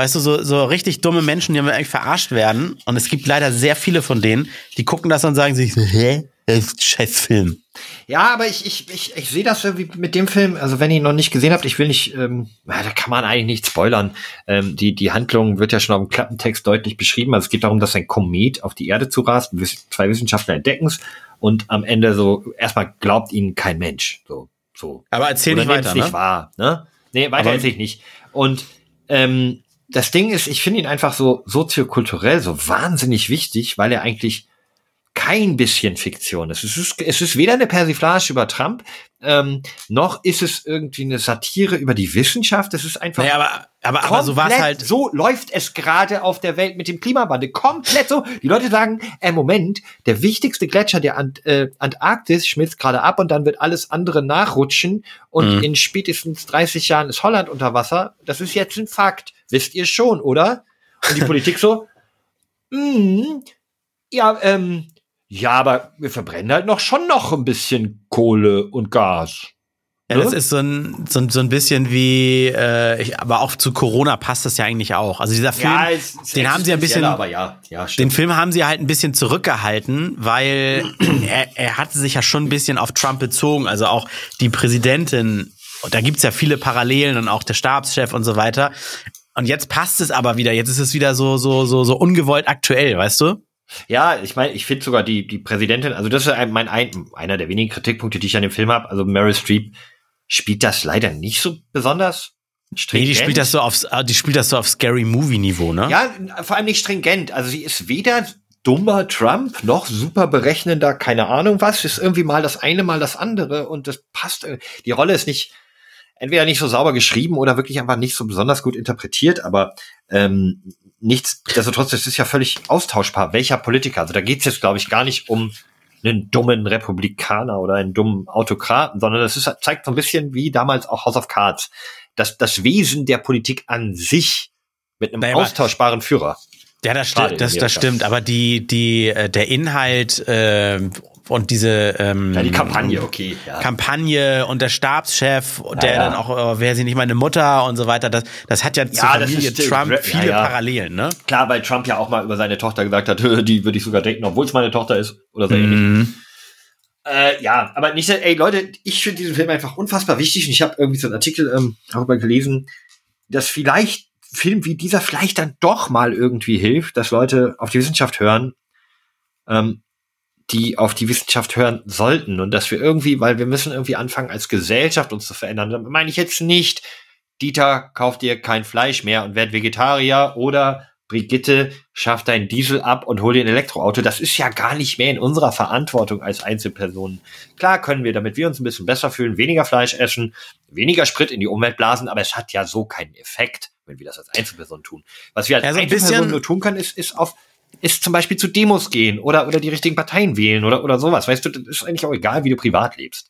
Weißt du, so, so richtig dumme Menschen, die eigentlich verarscht werden. Und es gibt leider sehr viele von denen, die gucken das und sagen sich hä? scheiß Film. Ja, aber ich, ich, ich, ich sehe das irgendwie mit dem Film, also wenn ihr ihn noch nicht gesehen habt, ich will nicht, ähm, da kann man eigentlich nicht spoilern. Ähm, die, die Handlung wird ja schon auf dem Klappentext deutlich beschrieben. Also es geht darum, dass ein Komet auf die Erde zurast, zwei Wissenschaftler entdecken es und am Ende so, erstmal glaubt ihnen kein Mensch. So, so. Aber erzähl Oder nicht weiter, nicht ne? wahr, ne? Nee, weiter Aber- erzähl ich nicht. Und ähm, das Ding ist, ich finde ihn einfach so soziokulturell so wahnsinnig wichtig, weil er eigentlich kein bisschen Fiktion ist. Es ist, es ist weder eine Persiflage über Trump, ähm, noch ist es irgendwie eine Satire über die Wissenschaft. Es ist einfach Naja, aber, aber, aber so war es halt. So läuft es gerade auf der Welt mit dem Klimawandel. Komplett so. Die Leute sagen, äh, Moment, der wichtigste Gletscher der Ant äh, Antarktis schmilzt gerade ab und dann wird alles andere nachrutschen und Mhm. in spätestens 30 Jahren ist Holland unter Wasser. Das ist jetzt ein Fakt. Wisst ihr schon, oder? Und die Politik so, (laughs) mm, ja, ähm, ja, aber wir verbrennen halt noch schon noch ein bisschen Kohle und Gas. Ja, das ist so ein, so ein, so ein bisschen wie, äh, ich, aber auch zu Corona passt das ja eigentlich auch. Also dieser Film, es ist den haben sie ein bisschen, aber ja, ja, den. Film haben sie halt ein bisschen zurückgehalten, weil (clears throat) er, er hatte sich ja schon ein bisschen auf Trump bezogen. Also auch die Präsidentin, da gibt's ja viele Parallelen und auch der Stabschef und so weiter. Und jetzt passt es aber wieder. Jetzt ist es wieder so, so, so, so ungewollt aktuell, weißt du? Ja, ich meine, ich finde sogar die, die Präsidentin, also das ist ein, mein ein, einer der wenigen Kritikpunkte, die ich an dem Film habe. Also Meryl Streep spielt das leider nicht so besonders Nee, stringent. die spielt das so aufs, äh, die spielt das so auf Scary Movie Niveau, ne? Ja, vor allem nicht stringent. Also sie ist weder dummer Trump noch super berechnender, keine Ahnung was. Ist irgendwie mal das eine, mal das andere und das passt. irgendwie. Die Rolle ist nicht entweder nicht so sauber geschrieben oder wirklich einfach nicht so besonders gut interpretiert, aber ähm, nichtsdestotrotz, es ist ja völlig austauschbar, welcher Politiker. Also da geht's jetzt, glaube ich, gar nicht um einen dummen Republikaner oder einen dummen Autokraten, sondern das ist, zeigt so ein bisschen wie damals auch House of Cards, dass das Wesen der Politik an sich mit einem aber- austauschbaren Führer. Ja, das stimmt, das, das stimmt. Aber die, die, äh, der Inhalt äh, und diese ähm, Ja, die Kampagne, okay. Ja. Kampagne und der Stabschef, der ja. dann auch, äh, wer sie nicht meine Mutter und so weiter, das, das hat ja, Ja, das Familie ist, Trump ja, viele ja. Parallelen, ne? Klar, weil Trump ja auch mal über seine Tochter gesagt hat, (laughs) die würde ich sogar daten, obwohl es meine Tochter ist oder so ähnlich. Mhm. Äh, ja, aber nicht, ey Leute, ich finde diesen Film einfach unfassbar wichtig und ich habe irgendwie so einen Artikel ähm, darüber gelesen, dass vielleicht Film wie dieser vielleicht dann doch mal irgendwie hilft, dass Leute auf die Wissenschaft hören, ähm, die auf die Wissenschaft hören sollten und dass wir irgendwie, weil wir müssen irgendwie anfangen als Gesellschaft uns zu verändern. Damit meine ich jetzt nicht, Dieter, kauf dir kein Fleisch mehr und werd Vegetarier oder Brigitte, schaff deinen Diesel ab und hol dir ein Elektroauto. Das ist ja gar nicht mehr in unserer Verantwortung als Einzelpersonen. Klar können wir, damit wir uns ein bisschen besser fühlen, weniger Fleisch essen, weniger Sprit in die Umwelt blasen, aber es hat ja so keinen Effekt, wenn wir das als Einzelperson tun. Was wir als Ja, so ein Einzelperson bisschen- nur tun können, ist, ist auf ist zum Beispiel zu Demos gehen oder, oder die richtigen Parteien wählen oder, oder sowas. Weißt du, das ist eigentlich auch egal, wie du privat lebst.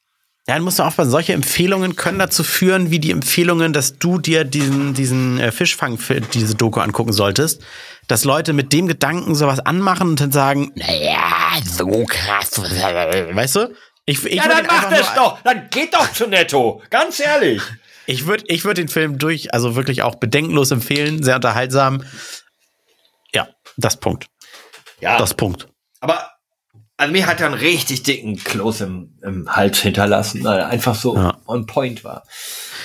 Ja, dann musst du aufpassen. Solche Empfehlungen können dazu führen, wie die Empfehlungen, dass du dir diesen, diesen äh, Fischfang, diese Doku angucken solltest, dass Leute mit dem Gedanken sowas anmachen und dann sagen, naja, so krass, (laughs) weißt du? Ich, ich Ja, dann es nur- doch. Dann geht doch zu Netto. Ganz ehrlich. Ich würde ich würd den Film durch, also wirklich auch bedenkenlos empfehlen, sehr unterhaltsam. Das Punkt. Ja, Das Punkt. aber also mir hat er einen richtig dicken Kloß im, im Hals hinterlassen, weil er einfach so Ja. on point war.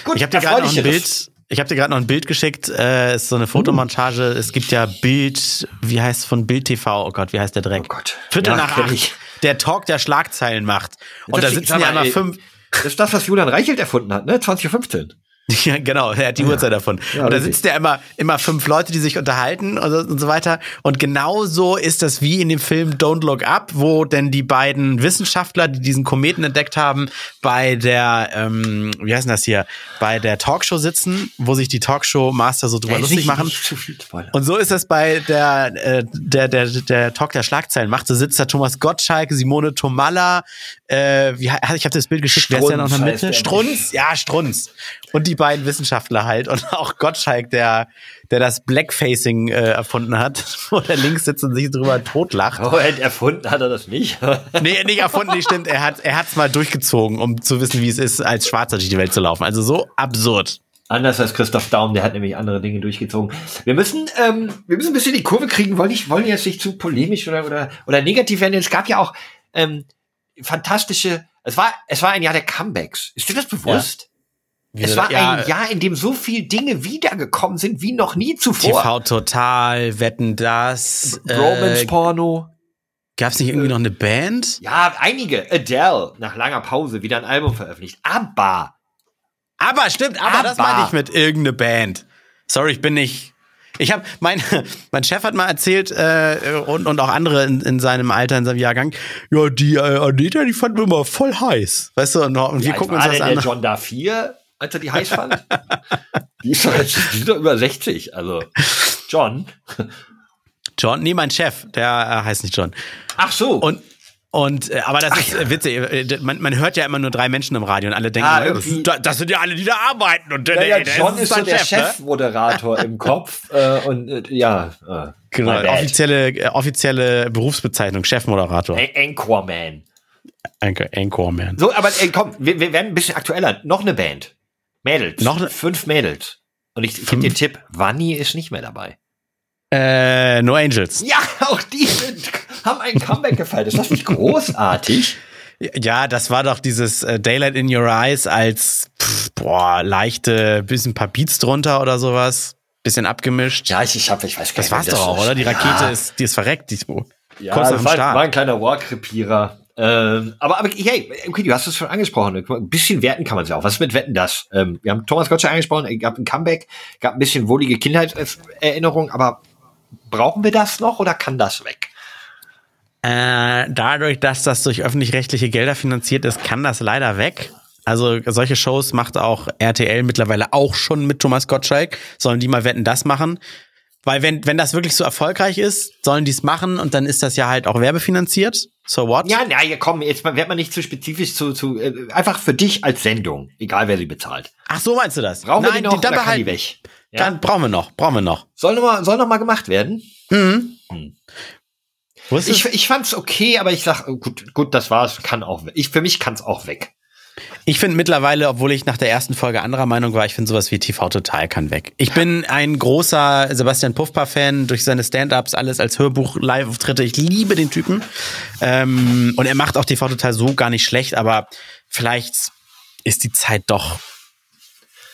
Gut, Ich habe dir da gerade noch ein Bild. Ich habe dir gerade noch ein Bild geschickt. Äh, ist so eine Fotomontage. Es gibt ja Bild. Wie heißt es von Bild TV? Oh Gott, wie heißt der Dreck? Oh Gott. Viertel Ja, nach acht. Der Talk der Schlagzeilen macht. Und da Das- sitzen sag ja mal, immer fünf. Das ist das, was Julian Reichelt erfunden hat, ne? 2015. Ja, genau, er hat die Uhrzeit davon. Ja, und da sitzt ja immer, immer fünf Leute, die sich unterhalten und, so- und so weiter. Und genauso ist das wie in dem Film Don't Look Up, wo denn die beiden Wissenschaftler, die diesen Kometen entdeckt haben, bei der, ähm, wie heißt denn das hier, bei der Talkshow sitzen, wo sich die Talkshow-Master so drüber lustig machen. Und so ist es bei der, äh, der, der, der Talk der Schlagzeilen macht. Da sitzt da Thomas Gottschalk, Simone Tomalla, äh, wie, ich habe das Bild geschickt, wer ist der noch in der Strunz Mitte? Strunz, ja, Strunz. Und die beiden Wissenschaftler halt. Und auch Gottschalk, der, der das Blackfacing äh, erfunden hat, (laughs) wo der links sitzt und sich drüber totlacht. Oh, er- erfunden hat er das nicht. (laughs) Nee, nicht erfunden, nee, stimmt. Er hat er hat's mal durchgezogen, um zu wissen, wie es ist, als Schwarzer durch die Welt zu laufen. Also so absurd. Anders als Christoph Daum, der hat nämlich andere Dinge durchgezogen. Wir müssen, ähm, wir müssen ein bisschen die Kurve kriegen, wollen nicht, wollen jetzt nicht zu polemisch oder, oder, oder negativ werden. Es gab ja auch, ähm, fantastische, es war, es war ein Jahr der Comebacks. Ist dir das bewusst? Es war ja, ein Jahr, in dem so viele Dinge wiedergekommen sind wie noch nie zuvor. TV Total, Wetten das. Romance Äh, Porno. gab's nicht irgendwie noch eine Band? Ja, einige. Adele, nach langer Pause, wieder ein Album veröffentlicht. Aber, Aber stimmt, aber, das Aber. meinte ich mit irgendeine Band. Sorry, ich bin nicht. Ich habe mein (laughs) mein Chef hat mal erzählt äh, und und auch andere in, in seinem Alter in seinem Jahrgang, ja die äh, Anita, die fanden wir immer voll heiß, weißt du? Und, und wir gucken uns das denn an. der John da 4, als er die heiß fand? (laughs) die, ist doch jetzt, die ist doch über 60. Also, John. John, nee, mein Chef, der äh, heißt nicht John. Ach so. Und und äh, aber das ist äh, witzig. äh, Man, man hört ja immer nur drei Menschen im Radio und alle denken, Ah, äh, das, das sind ja alle, die da arbeiten und der, Naja, der, der John ist so der ne? Chefmoderator im Kopf äh, und äh, ja, äh, Genau, offizielle, äh, offizielle Berufsbezeichnung, Chefmoderator. An- Anchorman. Anchor, Anchorman. So, aber ey, komm, wir, wir werden ein bisschen aktueller. Noch eine Band. Mädels. Noch Fünf Mädels. Und ich, gebe dir Tipp, Vanni ist nicht mehr dabei. Äh, No Angels. Ja, auch die sind, haben ein Comeback gefeiert. Ist das nicht großartig? Ja, das war doch dieses äh, Daylight in Your Eyes als pff, boah, leichte, bisschen paar Beats drunter oder sowas. Bisschen abgemischt. Ja, ich, ich, hab, ich weiß gar das nicht. war's wie doch auch, oder? Die Rakete ja, ist, die ist verreckt. Die ist ja, kurz das war, war ein kleiner War-Krepierer. Ähm, aber, aber hey, okay, du hast es schon angesprochen. Ein bisschen werten kann man es auch. Was ist mit Wetten das? Ähm, wir haben Thomas Gottschalk angesprochen, es gab ein Comeback, gab ein bisschen wohlige Kindheitserinnerung, aber brauchen wir das noch oder kann das weg? Äh, dadurch, dass das durch öffentlich-rechtliche Gelder finanziert ist, kann das leider weg. Also solche Shows macht auch RTL mittlerweile auch schon mit Thomas Gottschalk. Sollen die mal wetten, das machen? Weil wenn, wenn das wirklich so erfolgreich ist, sollen die es machen und dann ist das ja halt auch werbefinanziert. So what? Ja, na, ja, komm, jetzt wird man nicht zu spezifisch zu, zu äh, einfach für dich als Sendung, egal wer sie bezahlt. Ach so meinst du das? Brauchen wir Nein, die noch dann oder kann die weg? Ja? Dann brauchen wir noch, brauchen wir noch. Soll noch mal, soll noch mal gemacht werden? Wo ist Ich, ich fand's okay, aber ich sag, gut, gut, das war's, kann auch weg. Ich, für mich kann's auch weg. Ich finde mittlerweile, obwohl ich nach der ersten Folge anderer Meinung war, ich finde sowas wie TV Total kann weg. Ich bin ein großer Sebastian Puffpa-Fan durch seine Stand-ups, alles als Hörbuch, Live-Auftritte. Ich liebe den Typen. Ähm, und er macht auch TV Total so gar nicht schlecht, aber vielleicht ist die Zeit doch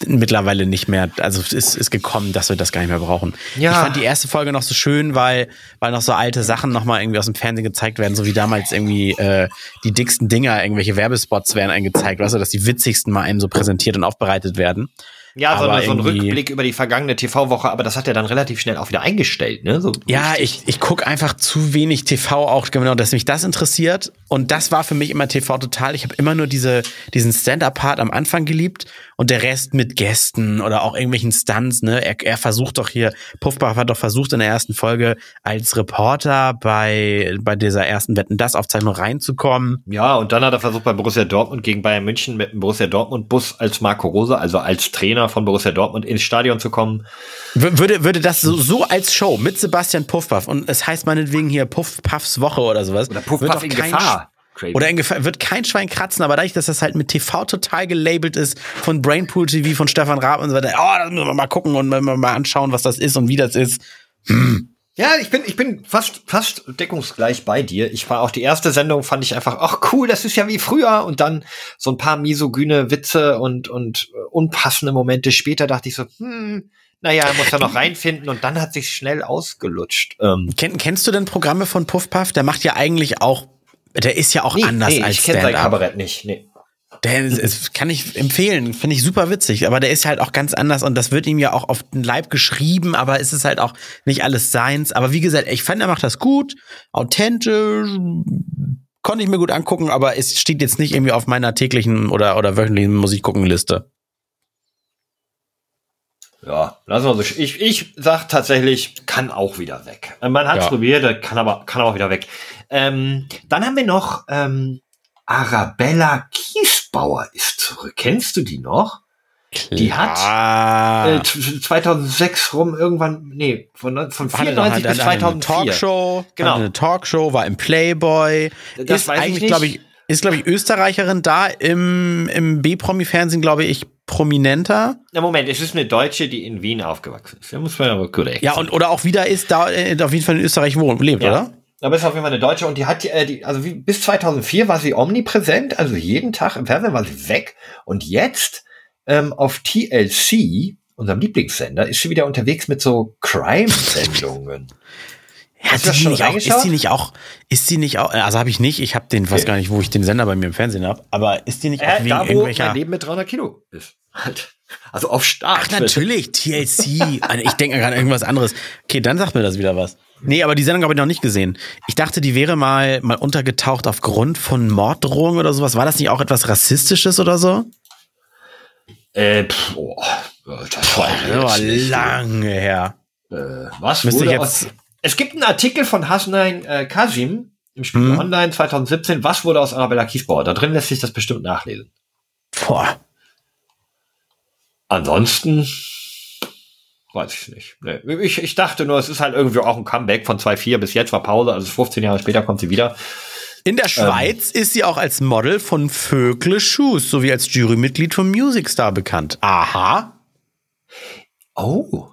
mittlerweile nicht mehr, also es ist, ist gekommen, dass wir das gar nicht mehr brauchen. Ja. Ich fand die erste Folge noch so schön, weil, weil noch so alte Sachen nochmal irgendwie aus dem Fernsehen gezeigt werden, so wie damals irgendwie äh, die dicksten Dinger, irgendwelche Werbespots werden eingezeigt, weißt du, dass die witzigsten mal einem so präsentiert und aufbereitet werden. Ja, so, Aber eine, so ein Rückblick über die vergangene TV-Woche, aber das hat er dann relativ schnell auch wieder eingestellt, ne? So Ja, ich, ich guck einfach zu wenig TV auch, genau, dass mich das interessiert. Und das war für mich immer TV total. Ich habe immer nur diese, diesen Stand-Up-Part am Anfang geliebt und der Rest mit Gästen oder auch irgendwelchen Stunts. Ne? Er, er versucht doch hier, Puffbach hat doch versucht in der ersten Folge als Reporter bei, bei dieser ersten Wetten das Aufzeichnung reinzukommen. Ja, und dann hat er versucht bei Borussia Dortmund gegen Bayern München mit dem Borussia Dortmund Bus als Marco Rose, also als Trainer von Borussia Dortmund ins Stadion zu kommen. W würde, würde das so, so als Show mit Sebastian Puffpaff und es heißt meinetwegen hier Puffpaffs Woche oder sowas. Oder doch in Gefahr. Crazy. Oder in Gefahr, wird kein Schwein kratzen, aber dadurch, dass das halt mit TV total gelabelt ist, von Brainpool TV, von Stefan Raab und so weiter, oh, das müssen wir mal gucken und mal, anschauen, was das ist und wie das ist. Ja, ich bin, ich bin fast, fast deckungsgleich bei dir. Ich war auch die erste Sendung, fand ich einfach, ach cool, das ist ja wie früher. Und dann so ein paar misogyne Witze und, und unpassende Momente später dachte ich so, hm, naja, er muss da noch reinfinden und dann hat sich schnell ausgelutscht. Ähm, Kenn, kennst du denn Programme von Puffpuff? Der macht ja eigentlich auch, der ist ja auch nee, anders nee, als ich kenne sein. Kabarett nicht. Nee. Der ist, kann ich empfehlen, finde ich super witzig, aber der ist halt auch ganz anders und das wird ihm ja auch auf den Leib geschrieben, aber es ist halt auch nicht alles seins. Aber wie gesagt, ich fand, er macht das gut, authentisch, konnte ich mir gut angucken, aber es steht jetzt nicht irgendwie auf meiner täglichen oder, oder wöchentlichen Musikguckenliste. Ja, lassen wir so. Ich, ich sag tatsächlich, kann auch wieder weg. Äh, Man hat es Ja. probiert, kann aber kann auch wieder weg. Ähm, dann haben wir noch ähm, Arabella Kiesbauer ist zurück. Kennst du die noch? Die hat äh, t- 2006 rum irgendwann, nee, von, von Hatte noch 94 halt bis eine 2004. Talkshow, Genau. eine Talkshow, war im Playboy. Das ist weiß ich eigentlich, nicht. glaube ich, ist, glaube ich, Österreicherin da im, im B-Promi-Fernsehen, glaube ich, prominenter. Na Moment, es ist eine Deutsche, die in Wien aufgewachsen ist. Da muss man aber korrekt Ja, und oder auch wieder ist da äh, auf jeden Fall in Österreich wohnt, lebt, Ja. oder? Aber ist auf jeden Fall eine Deutsche und die hat, äh, die, also wie, bis 2004 war sie omnipräsent, also jeden Tag im Fernsehen war sie weg. Und jetzt ähm, auf TLC, unserem Lieblingssender, ist sie wieder unterwegs mit so (laughs) Crime-Sendungen. Ja, Hast die schon nicht auch, ist sie nicht auch, ist sie nicht auch, also habe ich nicht, ich habe den, weiß gar nicht, wo ich den Sender bei mir im Fernsehen habe, aber ist die nicht auch Äh, wegen da, wo irgendwelcher, mein Leben mit 300 Kilo ist. (laughs) Halt. Also auf Start. ach natürlich, TLC, Also ich denke gerade an irgendwas anderes. Okay, dann sagt mir das wieder was. Nee, aber die Sendung habe ich noch nicht gesehen. Ich dachte, die wäre mal, mal untergetaucht aufgrund von Morddrohungen oder sowas. War das nicht auch etwas Rassistisches oder so? Äh, pff, oh, das war, Das war lange her. Äh, was Müsste ich aus, jetzt- Es gibt einen Artikel von Hasnain äh, Kasim im Spiegel Mhm. Online 2017. Was wurde aus Arabella Kiesbauer? Da drin lässt sich das bestimmt nachlesen. Boah. Ansonsten weiß ich nicht. Nee. Ich, ich dachte nur, es ist halt irgendwie auch ein Comeback von 2.4 bis jetzt war Pause, also 15 Jahre später kommt sie wieder. In der Schweiz ist sie auch als Model von Vögle Shoes sowie als Jurymitglied von Music Star bekannt. Aha. Oh.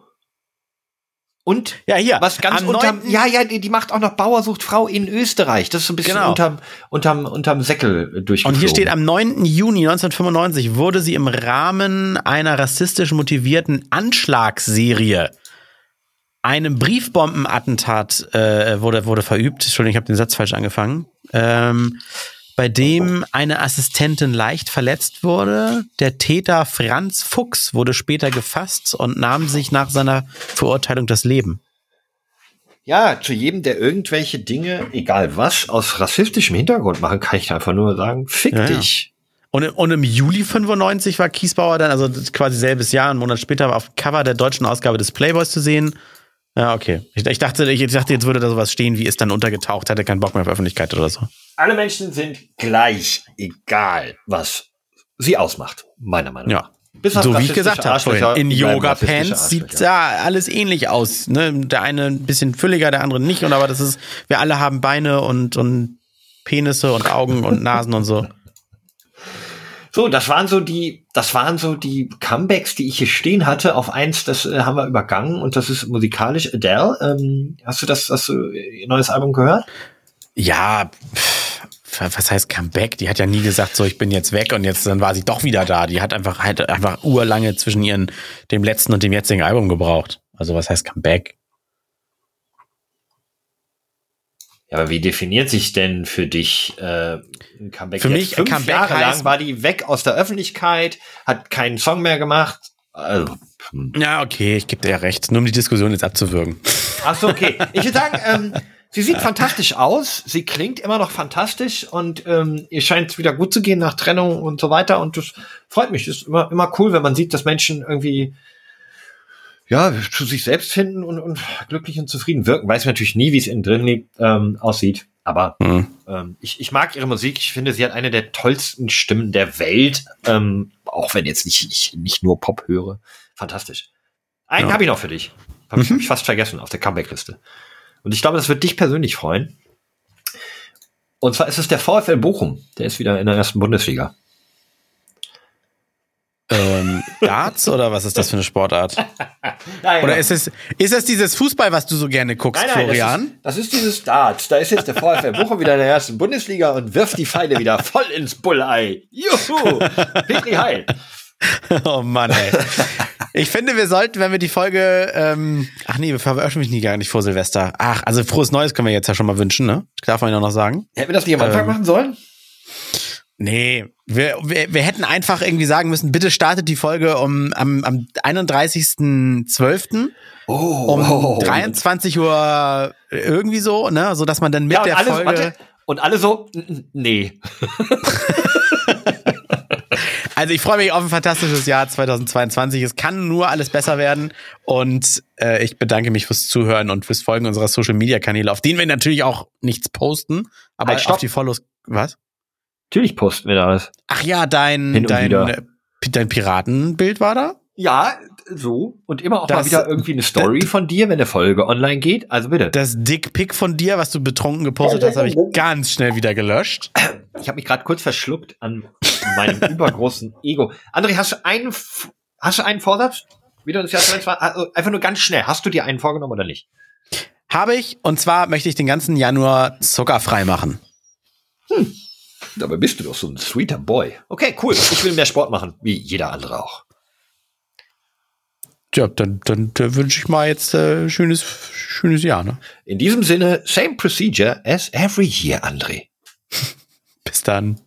Und Ja, hier. was ganz unterm, 9. ja, ja, die, die macht auch noch Bauer sucht Frau in Österreich. Das ist so ein bisschen Genau. unterm, unterm, unterm Säckel äh, durchgeflogen. Und hier steht, am 9. Juni 1995 wurde sie im Rahmen einer rassistisch motivierten Anschlagsserie einem Briefbombenattentat äh, wurde, wurde verübt. Entschuldigung, ich habe den Satz falsch angefangen. Ähm, bei dem eine Assistentin leicht verletzt wurde. Der Täter Franz Fuchs wurde später gefasst und nahm sich nach seiner Verurteilung das Leben. Ja, zu jedem, der irgendwelche Dinge, egal was, aus rassistischem Hintergrund machen, kann ich einfach nur sagen, fick Ja, ja. dich. Und, und im Juli 95 war Kiesbauer dann, also quasi selbes Jahr, einen Monat später, auf dem Cover der deutschen Ausgabe des Playboys zu sehen. Ja, okay. Ich, ich, dachte, ich dachte, jetzt würde da sowas stehen, wie ist dann untergetaucht, hatte keinen Bock mehr auf Öffentlichkeit oder so. Alle Menschen sind gleich, egal was sie ausmacht, meiner Meinung nach. Ja. Bis So wie ich gesagt habe vorhin. In Yoga-Pants sieht ja alles ähnlich aus. Ne? Der eine ein bisschen fülliger, der andere nicht. Und aber das ist, wir alle haben Beine und, und Penisse und Augen und Nasen und so. (laughs) So, das waren so die, das waren so die Comebacks, die ich hier stehen hatte. Auf eins, das äh, haben wir übergangen und das ist musikalisch Adele. Ähm, hast du das, hast du ihr neues Album gehört? Ja, was heißt Comeback? Die hat ja nie gesagt, so ich bin jetzt weg und jetzt dann war sie doch wieder da. Die hat einfach halt einfach urlange zwischen ihren dem letzten und dem jetzigen Album gebraucht. Also was heißt Comeback? Ja, aber wie definiert sich denn für dich äh, ein Comeback? Für mich, fünf Comeback Jahre lang war die weg aus der Öffentlichkeit, hat keinen Song mehr gemacht. Also, hm. Ja, okay, ich gebe dir ja recht. Nur um die Diskussion jetzt abzuwürgen. Ach so, okay. (laughs) Ich würde sagen, ähm, sie sieht fantastisch aus, sie klingt immer noch fantastisch und ähm, ihr scheint wieder gut zu gehen nach Trennung und so weiter und das freut mich. Das ist immer, immer cool, wenn man sieht, dass Menschen irgendwie ja, zu sich selbst finden und, und glücklich und zufrieden wirken. Weiß natürlich nie, wie es innen drin liegt, ähm, aussieht. Aber Hm. ähm, ich, ich mag ihre Musik. Ich finde, sie hat eine der tollsten Stimmen der Welt. Ähm, auch wenn jetzt nicht, ich nicht nur Pop höre. Fantastisch. Einen Ja. habe ich noch für dich. Habe ich, hab ich fast vergessen auf der Comeback-Liste. Und ich glaube, das wird dich persönlich freuen. Und zwar ist es der VfL Bochum. Der ist wieder in der ersten Bundesliga. Ähm, Darts oder was ist das für eine Sportart? (laughs) Nein, Oder ist es ist es dieses Fußball, was du so gerne guckst, Florian? Das ist, das ist dieses Darts. Da ist jetzt der VfL (laughs) Bochum wieder in der ersten Bundesliga und wirft die Pfeile wieder voll ins Bullei. Juhu! Petri Heil. (laughs) Oh Mann, ey. Ich finde, wir sollten, wenn wir die Folge, ähm, ach nee, wir veröffentlichen die gar nicht vor Silvester. Ach, also frohes Neues können wir jetzt ja schon mal wünschen, ne? Darf man ja noch sagen. Hätten wir das nicht am Anfang Ähm, machen sollen? Nee, wir, wir, wir hätten einfach irgendwie sagen müssen, bitte startet die Folge um, am, am 31.12. Oh, um 23 Uhr irgendwie so, ne? So dass man dann mit ja, der alle, Folge. warte, und alle so, nee. (laughs) Also ich freue mich auf ein fantastisches Jahr 2022. Es kann nur alles besser werden. Und äh, ich bedanke mich fürs Zuhören und fürs Folgen unserer Social Media Kanäle, auf denen wir natürlich auch nichts posten, aber Halt, auf die Follows. Was? Natürlich posten wir da alles. Ach ja, dein, dein, äh, dein Piratenbild war da? Ja, so. Und immer auch mal Das- wieder irgendwie eine Story von dir, wenn eine Folge online geht. Also bitte. Das Dickpick von dir, was du betrunken gepostet hast, habe ich (laughs) ganz schnell wieder gelöscht. Ich habe mich gerade kurz verschluckt an meinem übergroßen Ego. André, hast du einen, hast du einen Vorsatz? Wieder das Jahr 22? Also einfach nur ganz schnell. Hast du dir einen vorgenommen oder nicht? Habe ich. Und zwar möchte ich den ganzen Januar zuckerfrei machen. Dabei bist du doch so ein sweeter Boy. Okay, cool. Ich will mehr Sport machen, wie jeder andere auch. Ja, dann, dann, dann wünsche ich mal jetzt äh, schönes, schönes Jahr. Ne? In diesem Sinne, same procedure as every year, André. (laughs) Bis dann.